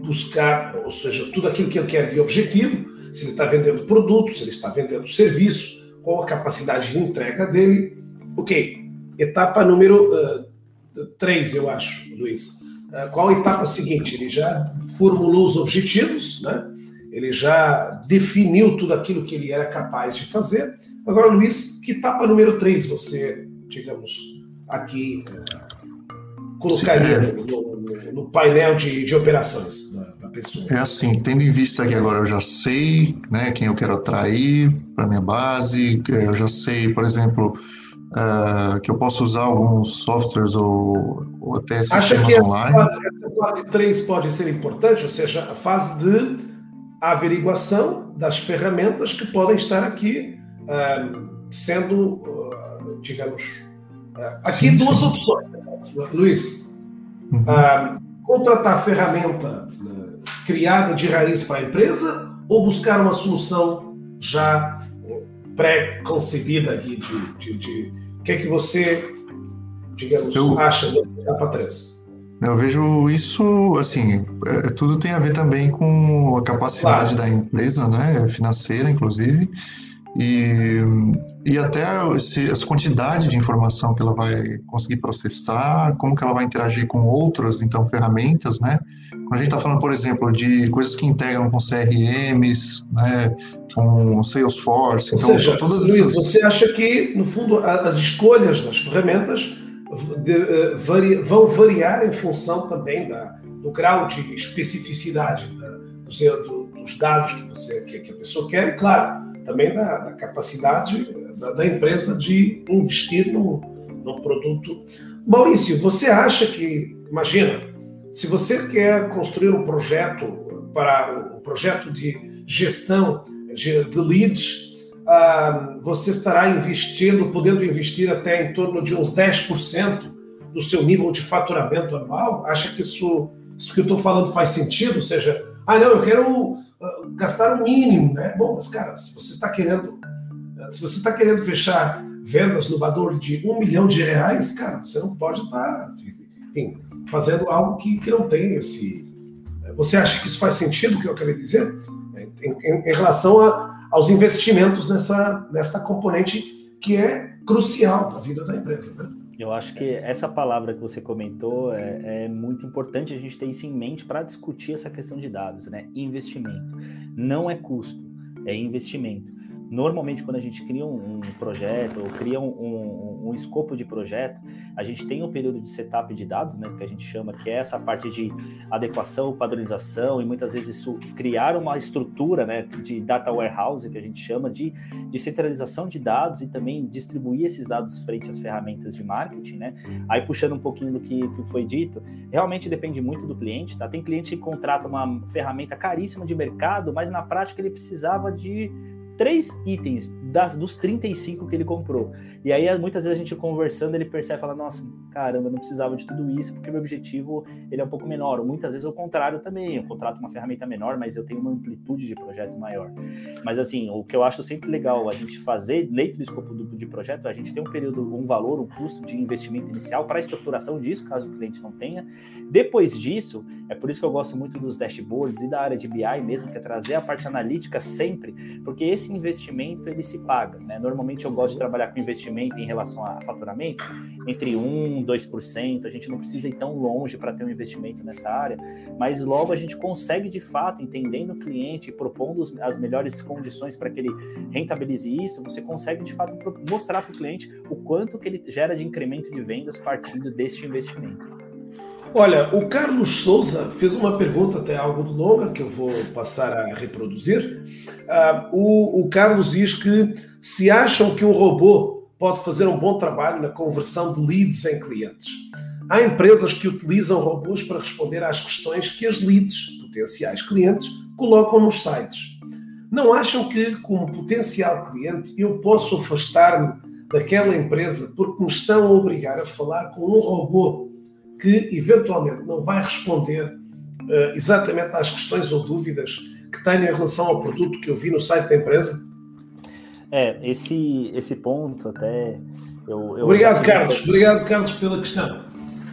buscar, ou seja, tudo aquilo que ele quer de objetivo, se ele está vendendo produto, se ele está vendendo serviço, qual a capacidade de entrega dele. Ok, etapa número 3, uh, eu acho, Luiz. Uh, qual a etapa seguinte? Ele já formulou os objetivos, né? Ele já definiu tudo aquilo que ele era capaz de fazer. Agora, Luiz, que etapa número 3 você, digamos, aqui colocaria é. no, no, no, painel de, de operações da, da, pessoa? É assim, tendo em vista que agora eu já sei né, quem eu quero atrair para minha base, eu já sei, por exemplo, Uh, que eu posso usar alguns softwares ou, ou até sistemas Acha que online. Acha que essa fase 3 pode ser importante, ou seja, a fase de a averiguação das ferramentas que podem estar aqui uh, sendo, uh, digamos, uh, aqui sim, duas sim. opções, Luiz. Uhum. contratar ferramenta criada de raiz para a empresa ou buscar uma solução já pré-concebida aqui de, de, de, o que é que você, digamos, Eu... acha dessa etapa 3? Eu vejo isso, assim, é, tudo tem a ver também com a capacidade claro. da empresa, né, financeira, inclusive, e, e até esse, essa quantidade de informação que ela vai conseguir processar, como que ela vai interagir com outras, então, ferramentas, né? Quando a gente está falando, por exemplo, de coisas que integram com CRMs, né, com Salesforce, Ou então, seja, todas Luiz, essas... você acha que, no fundo, as escolhas das ferramentas vão variar em função também da, do grau de especificidade da, do, dos dados que, você, que, a pessoa quer, e, claro, também da, da capacidade da, da, empresa de investir no, no produto. Maurício, você acha que, imagina, se você quer construir um projeto para um projeto de gestão de, de leads, uh, você estará investindo, podendo investir até em torno de uns 10% do seu nível de faturamento anual? Acha que isso, isso que eu estou falando faz sentido? Ou seja, ah, não, eu quero uh, gastar o mínimo, né? Bom, mas cara, se você está querendo, uh, se você está querendo fechar vendas no valor de um milhão de reais, cara, você não pode estar, tá, enfim, fazendo algo que, que não tem esse. Você acha que isso faz sentido o que eu acabei de dizer? Em, em, em relação a, aos investimentos nessa, nessa componente que é crucial para a vida da empresa, né? Eu acho que essa palavra que você comentou é, é muito importante a gente ter isso em mente para discutir essa questão de dados, né? Investimento. Não é custo, é investimento. Normalmente, quando a gente cria um, um projeto ou cria um, um, um, escopo de projeto, a gente tem um período de setup de dados, né, que a gente chama, que é essa parte de adequação, padronização e muitas vezes isso, criar uma estrutura né, de data warehouse, que a gente chama de, de centralização de dados e também distribuir esses dados frente às ferramentas de marketing. Né? Aí, puxando um pouquinho do que, que foi dito, realmente depende muito do cliente. Tá? Tem cliente que contrata uma ferramenta caríssima de mercado, mas na prática ele precisava de três itens das, dos 35 que ele comprou. E aí, muitas vezes, a gente conversando, ele percebe e fala, nossa, caramba, eu não precisava de tudo isso, porque meu objetivo ele é um pouco menor. Ou muitas vezes, o contrário também. Eu contrato uma ferramenta menor, mas eu tenho uma amplitude de projeto maior. Mas, assim, o que eu acho sempre legal a gente fazer, dentro do escopo do, de projeto, a gente tem um período, um valor, um custo de investimento inicial para a estruturação disso, caso o cliente não tenha. Depois disso, é por isso que eu gosto muito dos dashboards e da área de BI mesmo, que é trazer a parte analítica sempre, porque esse investimento, ele se paga, né? Normalmente eu gosto de trabalhar com investimento em relação a faturamento, entre 1 e 2%, a gente não precisa ir tão longe para ter um investimento nessa área, mas logo a gente consegue de fato, entendendo o cliente, propondo as melhores condições para que ele rentabilize isso, você consegue de fato mostrar para o cliente o quanto que ele gera de incremento de vendas partindo deste investimento. Olha, o Carlos Souza fez uma pergunta até algo longa que eu vou passar a reproduzir. Uh, o, o, Carlos diz que se acham que um robô pode fazer um bom trabalho na conversão de leads em clientes. Há empresas que utilizam robôs para responder às questões que as leads, potenciais clientes, colocam nos sites. Não acham que, como potencial cliente, eu posso afastar-me daquela empresa porque me estão a obrigar a falar com um robô que eventualmente não vai responder uh, exatamente às questões ou dúvidas que tenho em relação ao produto que eu vi no site da empresa? É, esse, esse ponto até. Eu, eu obrigado, Carlos. Obrigado, Carlos, pela questão.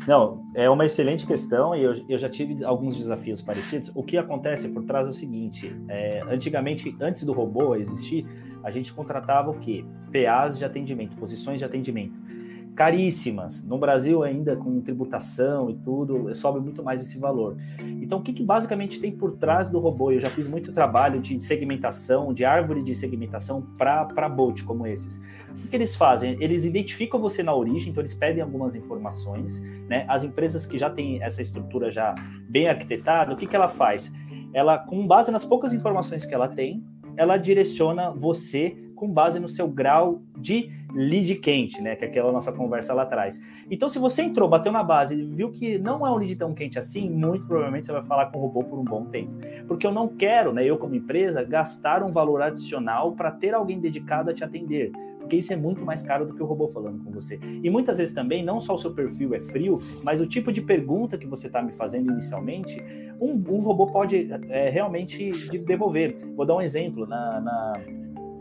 Não, é uma excelente questão e eu, eu já tive alguns desafios parecidos. O que acontece por trás é o seguinte: é, antigamente, antes do robô existir, a gente contratava o quê? PAs de atendimento, posições de atendimento caríssimas. No Brasil, ainda com tributação e tudo, sobe muito mais esse valor. Então, o que, que basicamente tem por trás do robô? Eu já fiz muito trabalho de segmentação, de árvore de segmentação para bot como esses. O que eles fazem? Eles identificam você na origem, então eles pedem algumas informações. Né? As empresas que já têm essa estrutura já bem arquitetada, o que, que ela faz? Ela, com base nas poucas informações que ela tem, ela direciona você com base no seu grau de lead quente, né? Que é aquela nossa conversa lá atrás. Então, se você entrou, bateu na base e viu que não é um lead tão quente assim, muito provavelmente você vai falar com o robô por um bom tempo. Porque eu não quero, né, eu como empresa, gastar um valor adicional para ter alguém dedicado a te atender. Porque isso é muito mais caro do que o robô falando com você. E muitas vezes também, não só o seu perfil é frio, mas o tipo de pergunta que você está me fazendo inicialmente, um, um robô pode é, realmente devolver. Vou dar um exemplo. na, na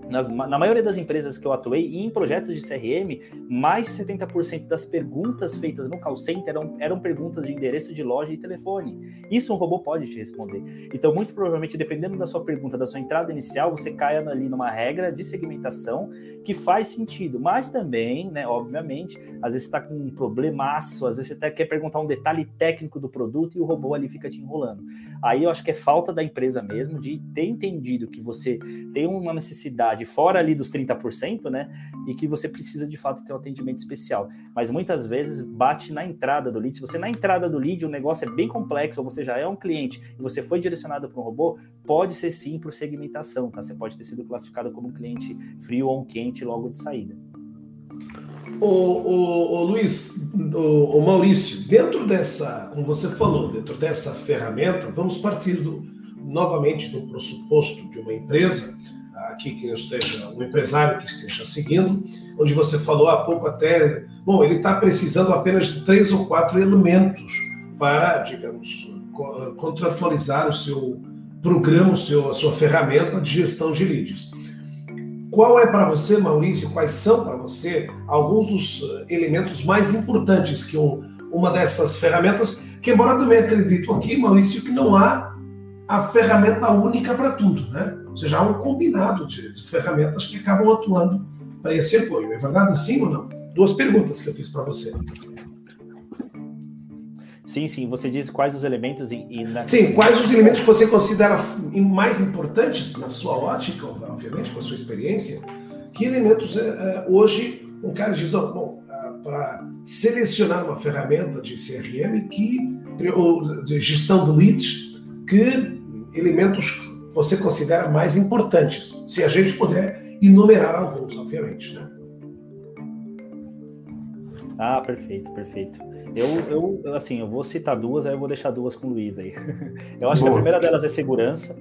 nas, na maioria das empresas que eu atuei e em projetos de CRM, mais de 70% das perguntas feitas no call center eram, eram perguntas de endereço de loja e telefone. Isso um robô pode te responder. Então, muito provavelmente, dependendo da sua pergunta, da sua entrada inicial, você caia ali numa regra de segmentação que faz sentido. Mas também, né, obviamente, às vezes você está com um problemaço, às vezes você quer perguntar um detalhe técnico do produto e o robô ali fica te enrolando. Aí eu acho que é falta da empresa mesmo de ter entendido que você tem uma necessidade de fora ali dos 30%, né? E que você precisa de fato ter um atendimento especial. Mas muitas vezes bate na entrada do lead. Se você na entrada do lead o negócio é bem complexo, ou você já é um cliente e você foi direcionado para um robô, pode ser sim por segmentação, tá? Você pode ter sido classificado como um cliente frio ou um quente logo de saída. O, o, o Luiz, o, o, Maurício, dentro dessa, como você falou, dentro dessa ferramenta, vamos partir do, novamente do pressuposto de uma empresa aqui que esteja, um empresário que esteja seguindo, onde você falou há pouco até, bom, ele está precisando apenas de três ou quatro elementos para, digamos, contratualizar o seu programa, o seu, a sua ferramenta de gestão de leads. Qual é para você, Maurício, quais são para você alguns dos eh, elementos mais importantes que um, uma dessas ferramentas, que embora também acredito aqui, Maurício, que não há a ferramenta única para tudo, né? Ou seja, há um combinado de, de ferramentas que acabam atuando para esse apoio. É verdade sim ou não? Duas perguntas que eu fiz para você. Sim, sim. Você diz quais os elementos e, e na... Sim, quais os elementos que você considera mais importantes na sua ótica, obviamente, com a sua experiência. Que elementos é, hoje um cara diz, oh, bom, para selecionar uma ferramenta de CRM que ou de gestão de leads, que elementos você considera mais importantes, se a gente puder enumerar alguns, obviamente, né? Ah, perfeito, perfeito. Eu, eu, assim, eu vou citar duas, aí eu vou deixar duas com o Luiz aí. [laughs] Eu acho Boa. que a primeira delas é segurança.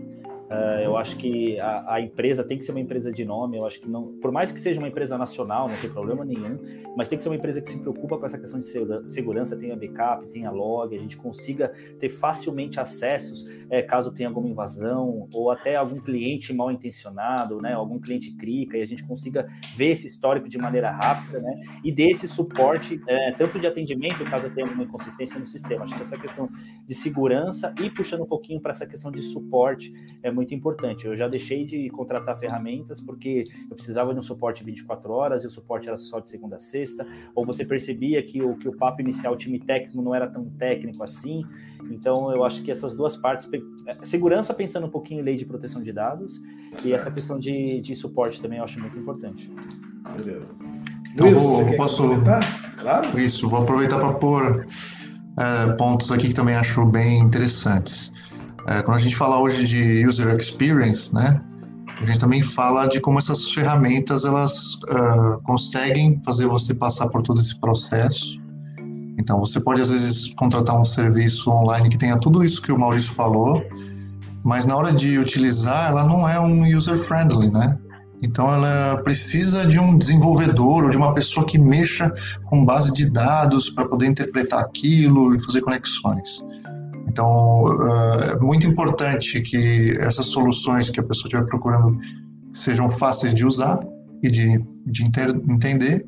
Uh, eu acho que a, a, empresa tem que ser uma empresa de nome. Eu acho que não, por mais que seja uma empresa nacional, não tem problema nenhum, mas tem que ser uma empresa que se preocupa com essa questão de segurança, tenha backup, tenha log, a gente consiga ter facilmente acessos é, caso tenha alguma invasão ou até algum cliente mal intencionado, né? Algum cliente clica e a gente consiga ver esse histórico de maneira rápida, né? E dê esse suporte é, tanto de atendimento caso tenha alguma inconsistência no sistema. Acho que essa questão de segurança e puxando um pouquinho para essa questão de suporte é muito muito importante. Eu já deixei de contratar ferramentas porque eu precisava de um suporte 24 horas e o suporte era só de segunda a sexta, ou você percebia que o, que o papo inicial, o time técnico, não era tão técnico assim. Então, eu acho que essas duas partes, é, segurança pensando um pouquinho em lei de proteção de dados, certo. e essa questão de, de suporte também eu acho muito importante. Beleza. Então, Luiz, vou, posso. Claro. Isso, vou aproveitar para pôr é, pontos aqui que também acho bem interessantes. É, quando a gente fala hoje de user experience, né, a gente também fala de como essas ferramentas elas uh, conseguem fazer você passar por todo esse processo. Então, você pode às vezes contratar um serviço online que tenha tudo isso que o Maurício falou, mas na hora de utilizar, ela não é um user friendly, né? Então, ela precisa de um desenvolvedor ou de uma pessoa que mexa com base de dados para poder interpretar aquilo e fazer conexões. Então, uh, é muito importante que essas soluções que a pessoa estiver procurando sejam fáceis de usar e de, de entender,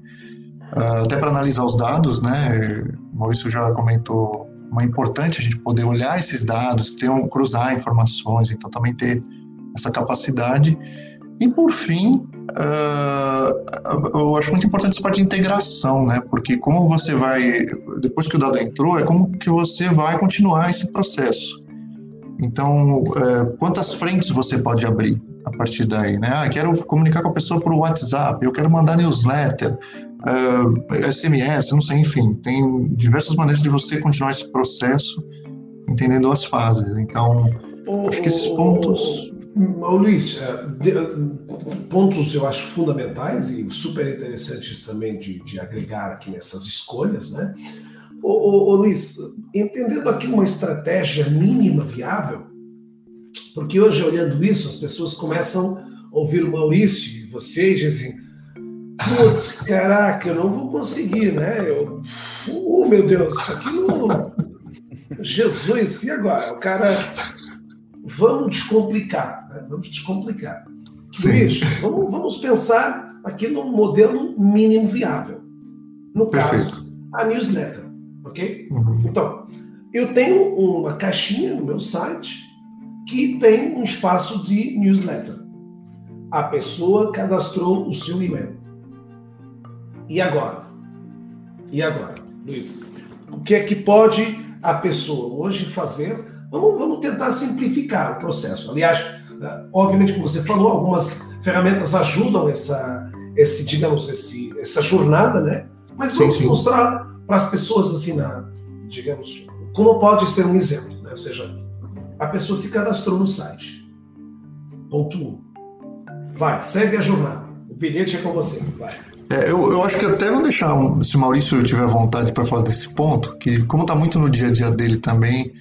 uh, até para analisar os dados, né? O Maurício já comentou, é importante a gente poder olhar esses dados, ter um, cruzar informações, então também ter essa capacidade. E por fim, uh, eu acho muito importante essa parte de integração, né? Porque como você vai, depois que o dado entrou, é como que você vai continuar esse processo. Então, uh, quantas frentes você pode abrir a partir daí, né? Ah, quero comunicar com a pessoa por WhatsApp, eu quero mandar newsletter, uh, ah, SMS, não sei, enfim, tem diversas maneiras de você continuar esse processo entendendo as fases. Então, acho que esses pontos Ô, Luiz, é, pontos eu acho fundamentais e super interessantes também de, de agregar aqui nessas escolhas, né? Ô, ô, ô, Luiz, entendendo aqui uma estratégia mínima viável, porque hoje, olhando isso, as pessoas começam a ouvir o Maurício e você e dizem: putz, [laughs] caraca, eu não vou conseguir, né? Eu, uh, meu Deus, isso aqui não. [laughs] Jesus, e agora? O cara. Vamos descomplicar. Né? Vamos descomplicar. Luiz, vamos, vamos pensar aqui no modelo mínimo viável. No Perfeito. caso, a newsletter, ok? Uhum. Então, eu tenho uma caixinha no meu site que tem um espaço de newsletter. A pessoa cadastrou o seu e-mail. E agora? E agora, Luiz? O que é que pode a pessoa hoje fazer? Vamos, vamos tentar simplificar o processo. Aliás, eh, obviamente, como você falou, algumas ferramentas ajudam essa, esse, digamos, esse, essa jornada, né? Mas vamos sim, sim. mostrar para as pessoas assim, na, digamos, como pode ser um exemplo, né? Ou seja, a pessoa se cadastrou no site. Ponto 1. Um. Vai, segue a jornada. O bilhete é com você. Vai. É, eu, eu acho que até vou deixar, se o Maurício tiver vontade para falar desse ponto, que como está muito no dia a dia dele também,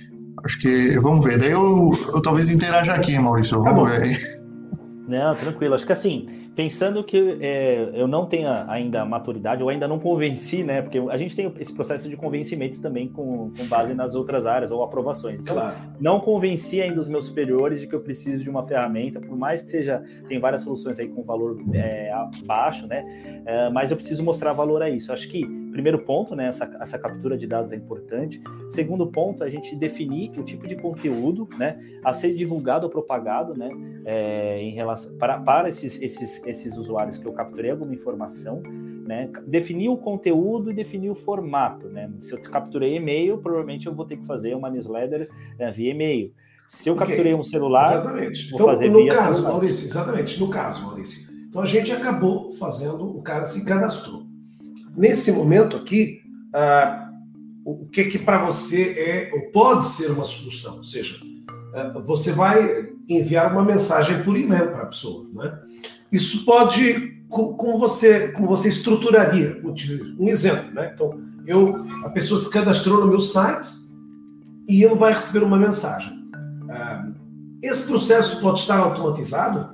acho que vamos ver. Daí eu, eu talvez interaja aqui, Maurício. Tá vamos tá ver aí. Não, tranquilo. Acho que assim, pensando que é, eu não tenha ainda maturidade, ou ainda não convenci, né? Porque a gente tem esse processo de convencimento também com, com base nas outras áreas ou aprovações. Então, claro. não convenci ainda os meus superiores de que eu preciso de uma ferramenta, por mais que seja, tem várias soluções aí com valor é, baixo, né? É, mas eu preciso mostrar valor a isso. Acho que primeiro ponto, né? Essa, essa captura de dados é importante. Segundo ponto, a gente definir o tipo de conteúdo, né? A ser divulgado ou propagado, né? É, em relação para, para esses, esses esses, usuários que eu capturei alguma informação, né? Definir o conteúdo e definir o formato, né? Se eu capturei e-mail, provavelmente eu vou ter que fazer uma newsletter né, via e-mail. Se eu okay. capturei um celular, exatamente. vou então, fazer no via caso, celular. Maurício, exatamente, no caso, Maurício. Então a gente acabou fazendo, o cara se cadastrou. Nesse momento aqui, ah, o que que para você é ou pode ser uma solução? Ou seja, ah, você vai enviar uma mensagem por e-mail para a pessoa, né? Isso pode, como você, como você estruturaria? Um exemplo, né? Então, eu, a pessoa se cadastrou no meu site e ele vai receber uma mensagem. Ah, esse processo pode estar automatizado?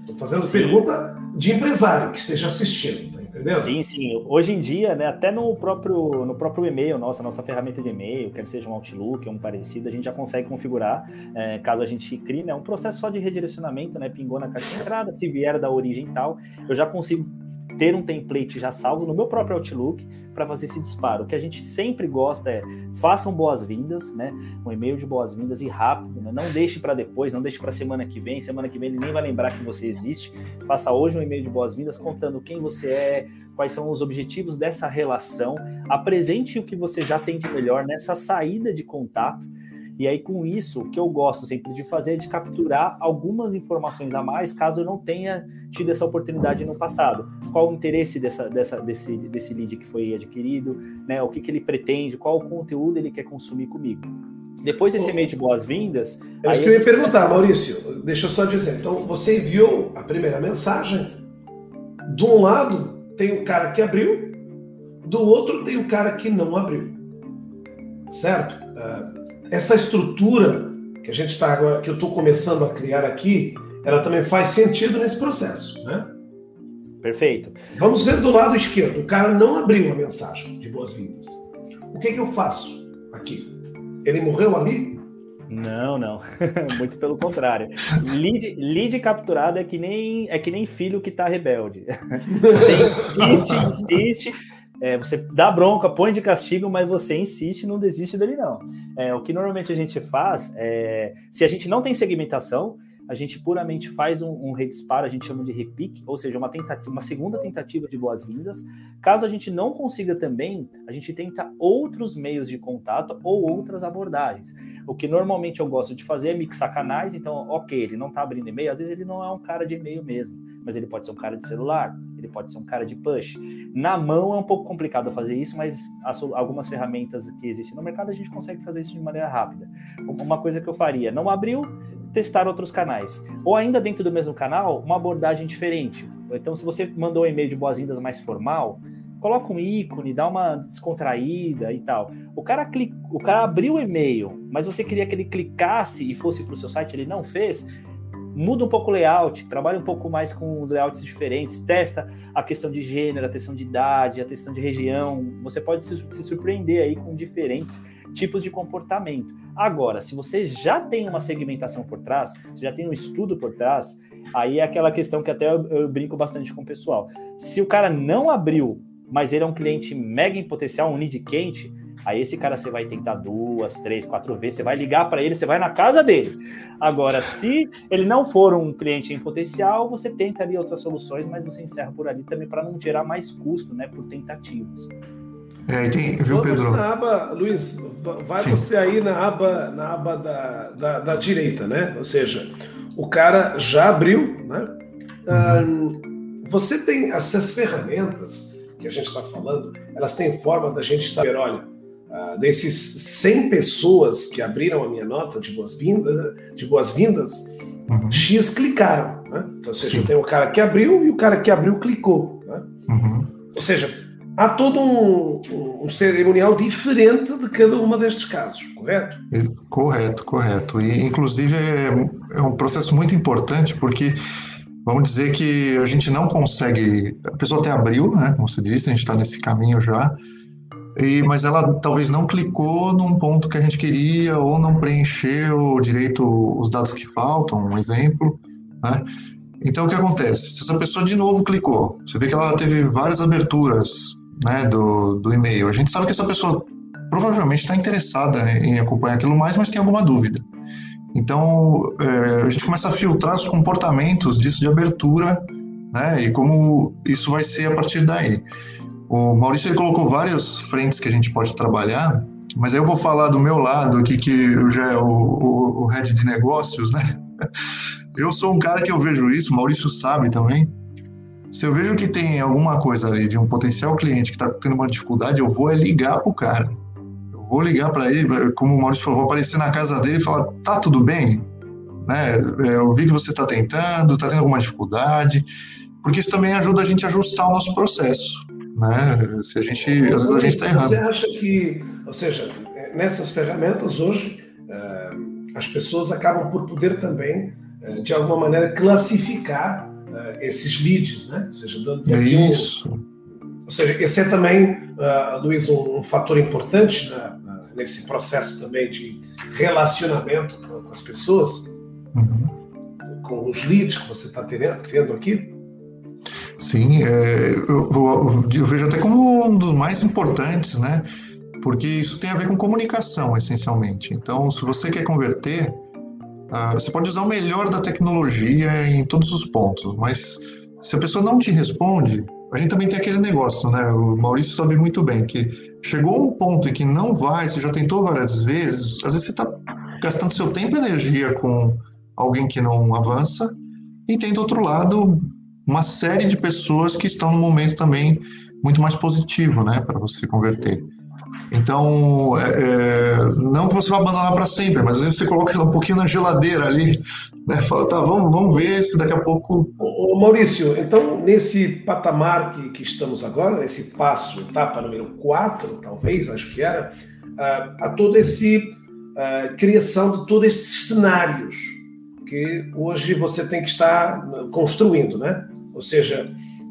Estou fazendo Sim. pergunta de empresário que esteja assistindo entendeu? Sim, sim. Hoje em dia, né, até no próprio, no próprio e-mail, nossa, nossa ferramenta de e-mail, quer seja um Outlook ou um parecido, a gente já consegue configurar, é, caso a gente crie, né, um processo só de redirecionamento, né, pingou na caixa de entrada, se vier da origem tal, eu já consigo ter um template já salvo no meu próprio Outlook para fazer esse disparo. O que a gente sempre gosta é façam boas-vindas, né? Um e-mail de boas-vindas e rápido, né? Não deixe para depois, não deixe para semana que vem. Semana que vem ele nem vai lembrar que você existe. Faça hoje um e-mail de boas-vindas contando quem você é, quais são os objetivos dessa relação, apresente o que você já tem de melhor nessa saída de contato e aí, com isso, o que eu gosto sempre de fazer é de capturar algumas informações a mais, caso eu não tenha tido essa oportunidade no passado. Qual o interesse dessa, dessa, desse, desse lead que foi adquirido, né? O que, que ele pretende, qual o conteúdo ele quer consumir comigo. Depois desse e-mail de boas-vindas. É isso que eu ia perguntar, Maurício. Deixa eu só dizer. Então, você enviou a primeira mensagem. De um lado tem o cara que abriu, do outro tem o cara que não abriu. Certo? Uh, essa estrutura que a gente está agora, que eu estou começando a criar aqui, ela também faz sentido nesse processo, né? Perfeito. Vamos ver do lado esquerdo. O cara não abriu a mensagem de boas-vindas. O que, que eu faço aqui? Ele morreu ali? Não, não. [laughs] Muito pelo contrário. Lead, lead capturado é que nem é que nem filho que está rebelde. Você insiste, insiste, é, você dá bronca, põe de castigo, mas você insiste, não desiste dele, não. É, o que normalmente a gente faz é, se a gente não tem segmentação, a gente puramente faz um, um redisparo, a gente chama de repique, ou seja, uma, tentativa, uma segunda tentativa de boas-vindas. Caso a gente não consiga também, a gente tenta outros meios de contato ou outras abordagens. O que normalmente eu gosto de fazer é mixar canais, então, ok, ele não está abrindo e-mail, às vezes ele não é um cara de e-mail mesmo, mas ele pode ser um cara de celular, ele pode ser um cara de push. Na mão é um pouco complicado fazer isso, mas algumas ferramentas que existem no mercado a gente consegue fazer isso de maneira rápida. Uma coisa que eu faria, não abriu, testar outros canais. Ou ainda dentro do mesmo canal, uma abordagem diferente. Então, se você mandou um e-mail de boas-vindas mais formal, coloca um ícone, dá uma descontraída e tal. O cara, clic... o cara abriu o e-mail, mas você queria que ele clicasse e fosse para o seu site, ele não fez muda um pouco o layout, trabalha um pouco mais com layouts diferentes, testa a questão de gênero, a questão de idade, a questão de região. Você pode se, se surpreender aí com diferentes tipos de comportamento. Agora, se você já tem uma segmentação por trás, você já tem um estudo por trás, Aí é aquela questão que até eu, eu brinco bastante com o pessoal. Se o cara não abriu, mas ele é um cliente mega em potencial, um lead quente, Aí esse cara você vai tentar duas, três, quatro vezes, você vai ligar para ele, você vai na casa dele. Agora, se ele não for um cliente em potencial, você tenta ali outras soluções, mas você encerra por ali também para não gerar mais custo, né, por tentativas. É, tem, viu, Pedro? Vamos na aba, Luiz, vai Sim. você aí na aba, na aba da, da, da, direita, né? Ou seja, o cara já abriu, né? Uhum. você tem essas ferramentas que a gente está falando, elas têm forma da gente saber, olha, Uh, desses 100 pessoas que abriram a minha nota de boas-vindas, de boas-vindas, uhum. X clicaram. Né? Então, ou seja, Sim. tem o cara que abriu e o cara que abriu clicou. Né? Uhum. Ou seja, há todo um, um, cerimonial diferente de cada uma destes casos, correto? Correto, correto. E, inclusive, é, é um processo muito importante porque vamos dizer que a gente não consegue. A pessoa até abriu, né? Como você disse, a gente está nesse caminho já e, mas ela talvez não clicou num ponto que a gente queria ou não preencheu direito os dados que faltam, um exemplo, né? Então, o que acontece? Se essa pessoa de novo clicou, você vê que ela teve várias aberturas né, do, do e-mail. A gente sabe que essa pessoa provavelmente está interessada em acompanhar aquilo mais, mas tem alguma dúvida. Então, é, a gente começa a filtrar os comportamentos disso de abertura, né, e como isso vai ser a partir daí. O Maurício colocou várias frentes que a gente pode trabalhar, mas aí eu vou falar do meu lado aqui, que já é o, o, o head de negócios, né? [laughs] Eu sou um cara que eu vejo isso, o Maurício sabe também. Se eu vejo que tem alguma coisa ali de um potencial cliente que está tendo uma dificuldade, eu vou é ligar para o cara. Eu vou ligar para ele, como o Maurício falou, vou aparecer na casa dele e falar: tá tudo bem? Né? É, eu vi que você está tentando, está tendo alguma dificuldade, porque isso também ajuda a gente a ajustar o nosso processo né? Se a gente, às vezes a gente está errado. Você acha que, ou seja, nessas ferramentas hoje, uh, as pessoas acabam por poder também, uh, de alguma maneira, classificar uh, esses leads, né? Ou seja, dando é isso. Um, ou seja, esse é também, Luiz, um, fator importante na, na, nesse processo também de relacionamento com, com as pessoas, uhum. com os leads que você está tendo aqui. Sim, é, eu, eu, eu, vejo até como um dos mais importantes, né? Porque isso tem a ver com comunicação, essencialmente. Então, se você quer converter, uh, você pode usar o melhor da tecnologia em todos os pontos, mas se a pessoa não te responde, a gente também tem aquele negócio, né? O Maurício sabe muito bem que chegou um ponto em que não vai, você já tentou várias vezes, às vezes você está gastando seu tempo e energia com alguém que não avança, e tem do outro lado uma série de pessoas que estão no momento também muito mais positivo, né, para você converter. Então, é, é, não que você vá abandonar para sempre, mas às vezes você coloca ela um pouquinho na geladeira ali, né? Fala, tá, vamos, vamos ver se daqui a pouco. Ô, Maurício, então, nesse patamar que, que estamos agora, nesse passo, etapa número 4, talvez, acho que era, a, a toda esse a criação de todos estes cenários que hoje você tem que estar construindo, né? Ou seja,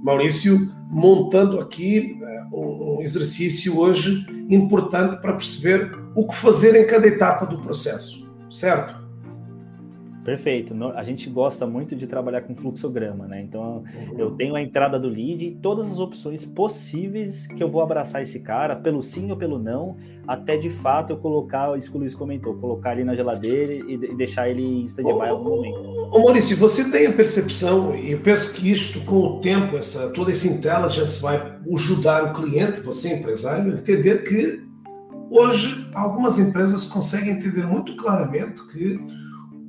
Maurício montando aqui eh, um exercício hoje importante para perceber o que fazer em cada etapa do processo, certo? Perfeito. A gente gosta muito de trabalhar com fluxograma, né? Então eu uhum. tenho a entrada do lead e todas as opções possíveis que eu vou abraçar esse cara, pelo sim ou pelo não, até de fato eu colocar, isso que o Luiz comentou, colocar ali na geladeira e deixar ele em stand-by algum momento. Ô Maurício, você tem a percepção, e eu penso que isto, com o tempo, essa, toda essa intelligence vai ajudar o cliente, você empresário, a entender que hoje algumas empresas conseguem entender muito claramente que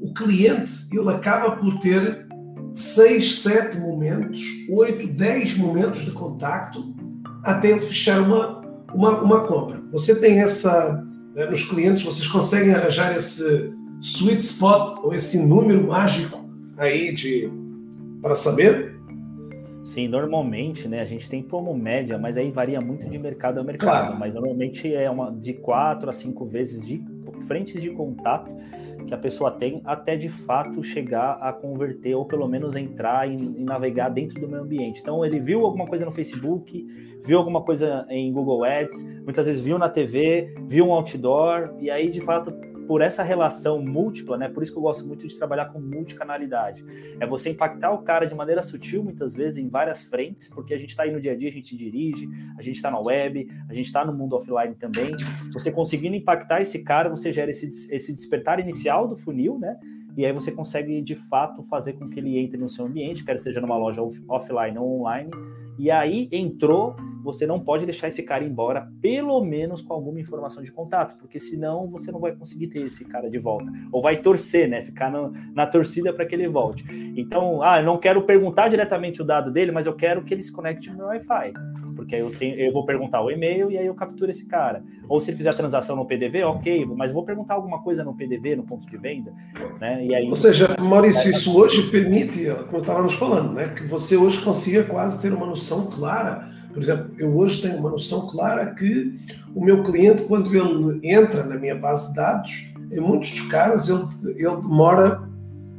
o cliente ele acaba por ter 6, 7 momentos, 8, 10 momentos de contacto até ele fechar uma, uma, uma compra. Você tem essa, né, nos clientes, vocês conseguem arranjar esse sweet spot ou esse número mágico aí de para saber? Sim, normalmente, né, a gente tem como média, mas aí varia muito de mercado a mercado, claro. mas normalmente é uma de quatro a cinco vezes de frentes de contato que a pessoa tem até de fato chegar a converter ou pelo menos entrar e, e, navegar dentro do meio ambiente. Então ele viu alguma coisa no Facebook, viu alguma coisa em Google Ads, muitas vezes viu na TV, viu um outdoor e aí de fato por essa relação múltipla, né? Por isso que eu gosto muito de trabalhar com multicanalidade. É você impactar o cara de maneira sutil, muitas vezes, em várias frentes, porque a gente está aí no dia a dia, a gente dirige, a gente está na web, a gente está no mundo offline também. Você conseguindo impactar esse cara, você gera esse, esse despertar inicial do funil, né? E aí você consegue, de fato, fazer com que ele entre no seu ambiente, quer seja numa loja off offline ou online, e aí entrou, você não pode deixar esse cara embora, pelo menos com alguma informação de contato, porque senão você não vai conseguir ter esse cara de volta. Ou vai torcer, né? Ficar no, na torcida para que ele volte. Então, ah, eu não quero perguntar diretamente o dado dele, mas eu quero que ele se conecte no meu Wi-Fi. Porque aí eu, tenho, eu vou perguntar o e-mail e aí eu capturo esse cara. Ou se ele fizer a transação no PDV, ok, mas vou perguntar alguma coisa no PDV, no ponto de venda, né? E aí, Ou seja, Maurício, isso hoje permite, como estávamos falando, né? Que você hoje consiga quase ter uma noção clara. Por exemplo, eu hoje tenho uma noção clara que o meu cliente, quando ele entra na minha base de dados, em muitos dos casos ele, ele demora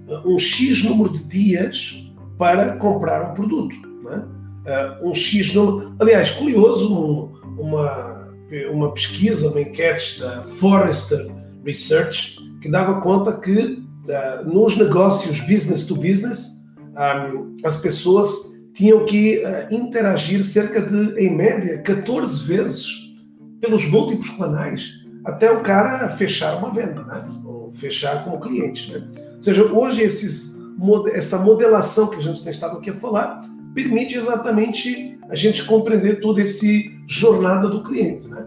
uh, um X número de dias para comprar um produto. É? Uh, um X número. Aliás, curioso, um, uma, uma pesquisa, uma enquete da Forrester Research, que dava conta que uh, nos negócios business to business, um, as pessoas tinham que uh, interagir cerca de, em média, 14 vezes pelos múltiplos canais até o cara fechar uma venda, né? ou fechar como cliente. Né? Ou seja, hoje esses, essa modelação que a gente tem estado aqui a falar permite exatamente a gente compreender toda essa jornada do cliente. Né?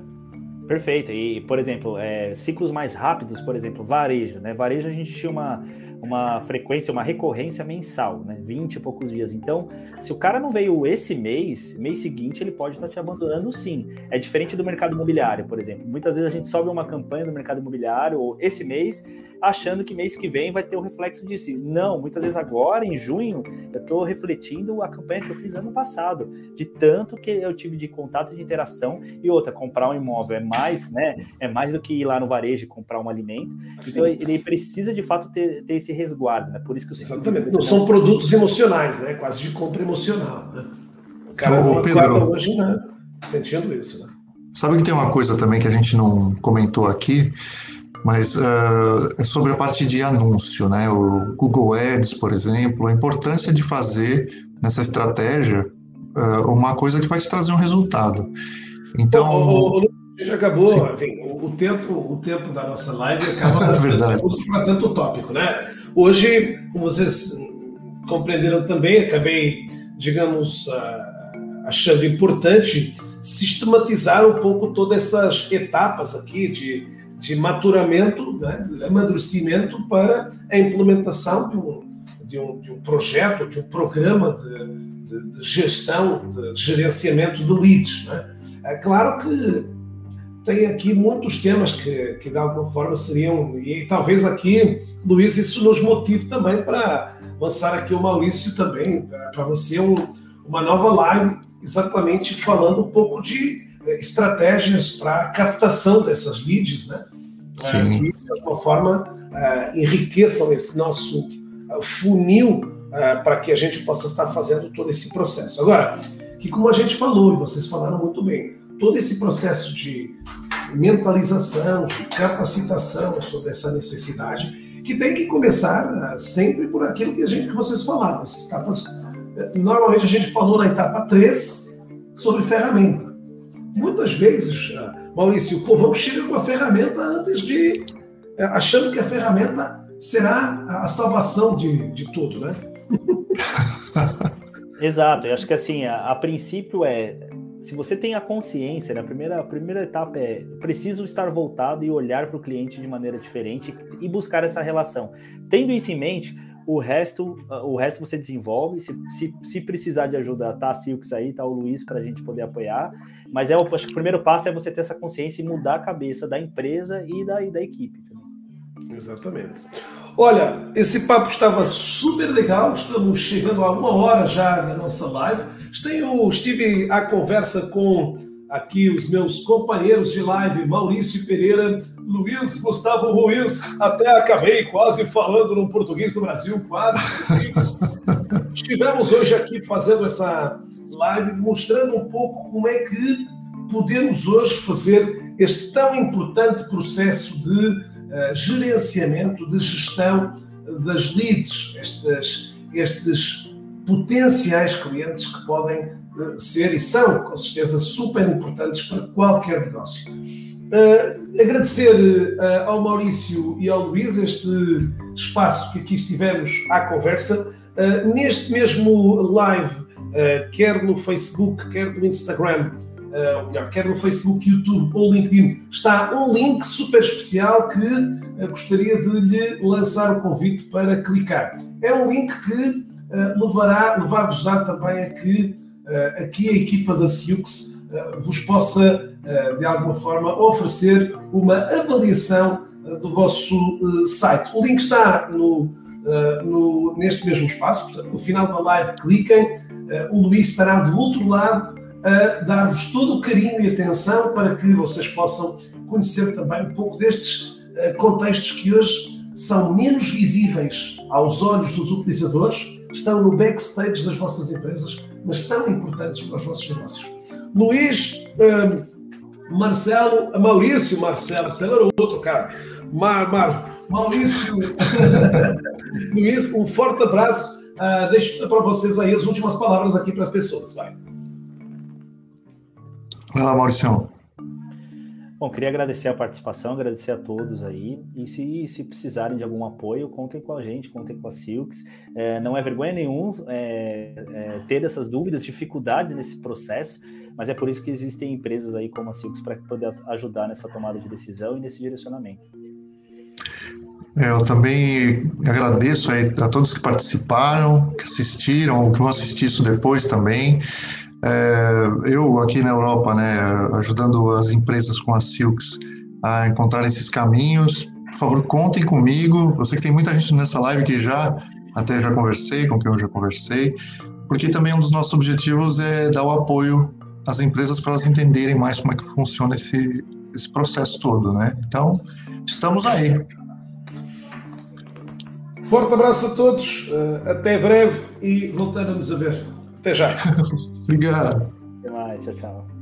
Perfeito. E, por exemplo, é, ciclos mais rápidos, por exemplo, varejo. Né? Varejo a gente tinha uma uma frequência, uma recorrência mensal, né? 20 e poucos dias. Então, se o cara não veio esse mês, mês seguinte ele pode estar te abandonando sim. É diferente do mercado imobiliário, por exemplo. Muitas vezes a gente sobe uma campanha no mercado imobiliário, ou esse mês, achando que mês que vem vai ter o reflexo disso. Não, muitas vezes agora, em junho, eu estou refletindo a campanha que eu fiz ano passado, de tanto que eu tive de contato de interação. E outra, comprar um imóvel é mais, né? É mais do que ir lá no varejo e comprar um alimento. Então, Sim. ele precisa de fato ter, ter esse resguardo, né? Por isso que eu Exatamente. Não são produtos emocionais, né? Quase de compra emocional, né? O cara Ô, Pedro, hoje, né? Sentindo isso, né? Sabe que tem uma coisa também que a gente não comentou aqui, mas uh, é sobre a parte de anúncio, né? O Google Ads, por exemplo, a importância de fazer nessa estratégia uh, uma coisa que vai te trazer um resultado. Então. O, o, o, já acabou, enfim, o, tempo, o tempo da nossa live acaba [laughs] é para tanto tópico, né? Hoje, como vocês compreenderam também, acabei, digamos, uh, achando importante sistematizar um pouco todas essas etapas aqui de, de maturamento, né, de amadurecimento para a implementação de um, de um, de um projeto, de um programa de, de, de gestão, de gerenciamento de leads. Né? É claro que tem aqui muitos temas que, que de alguma forma seriam, e talvez aqui, Luiz, isso nos motive também para lançar aqui o Maurício também, para você um, uma nova live, exatamente falando um pouco de estratégias para captação dessas leads, né? Sim. que de alguma forma uh, enriqueçam esse nosso uh, funil uh, para que a gente possa estar fazendo todo esse processo. Agora, que como a gente falou, e vocês falaram muito bem, todo esse processo de mentalização, de capacitação sobre essa necessidade, que tem que começar sempre por aquilo que a gente que vocês falaram, essas etapas. Normalmente a gente falou na etapa 3 sobre ferramenta. Muitas vezes, uh, Maurício, o povão chega com a ferramenta antes de. achando que a ferramenta será a salvação de, de tudo, né? [laughs] Exato, eu acho que assim, a, a princípio é se você tem a consciência, né, a, primeira, a primeira etapa é preciso estar voltado e olhar para o cliente de maneira diferente e buscar essa relação. Tendo isso em mente, o resto, o resto você desenvolve. Se, se, se precisar de ajuda, tá a Silks aí, tá o Luiz para a gente poder apoiar. Mas é o, acho que o primeiro passo é você ter essa consciência e mudar a cabeça da empresa e da, e da equipe também. Exatamente. Olha, esse papo estava super legal. Estamos chegando a uma hora já na nossa live. Tenho, estive à conversa com aqui os meus companheiros de live, Maurício Pereira, Luiz Gustavo Ruiz. Até acabei quase falando no português do Brasil, quase. Estivemos hoje aqui fazendo essa live, mostrando um pouco como é que podemos hoje fazer este tão importante processo de uh, gerenciamento, de gestão das leads, estes, estes potenciais clientes que podem uh, ser e são, com certeza, super importantes para qualquer negócio. Uh, agradecer uh, ao Maurício e ao Luís este espaço que aqui estivemos à conversa. Uh, neste mesmo live, quer no Facebook, quer no Instagram, ou melhor, quer no Facebook, YouTube ou LinkedIn, está um link super especial que gostaria de lhe lançar o convite para clicar. É um link que levará, levar-vos-á também a que aqui a equipa da Siux vos possa eh, de alguma forma, oferecer uma avaliação eh, do vosso eh, site. O link está no, no, neste mesmo espaço, portanto, no final da live, cliquem. O Luís estará do outro lado a dar-vos todo o carinho e atenção para que vocês possam conhecer também um pouco destes contextos que hoje são menos visíveis aos olhos dos utilizadores, estão no backstage das vossas empresas, mas tão importantes para os vossos negócios. Luís, Marcelo, Maurício Marcelo, Marcelo era outro cara. Mar, Mar, Maurício, [laughs] Luiz, um forte abraço. Uh, deixo para vocês aí as últimas palavras aqui para as pessoas. Vai. Vai lá, Maurício. Bom, queria agradecer a participação, agradecer a todos aí. E se, se precisarem de algum apoio, contem com a gente, contem com a Silks. É, não é vergonha nenhum é, é, ter essas dúvidas, dificuldades nesse processo. Mas é por isso que existem empresas aí como a Silks para poder ajudar nessa tomada de decisão e nesse direcionamento. É, eu também agradeço a todos que participaram, que assistiram, que vão assistir isso depois também. É, eu aqui na Europa, né, ajudando as empresas com a Silks a encontrar esses caminhos. Por favor, contem comigo. Eu sei que tem muita gente nessa live que já até já conversei, com quem eu já conversei, porque também um dos nossos objetivos é dar o apoio as empresas para elas entenderem mais como é que funciona esse, esse processo todo, né? Então, estamos aí. Forte abraço a todos, eh, até breve e voltamos a ver. Até já. [laughs] Obrigado. Até mais, tchau, tchau.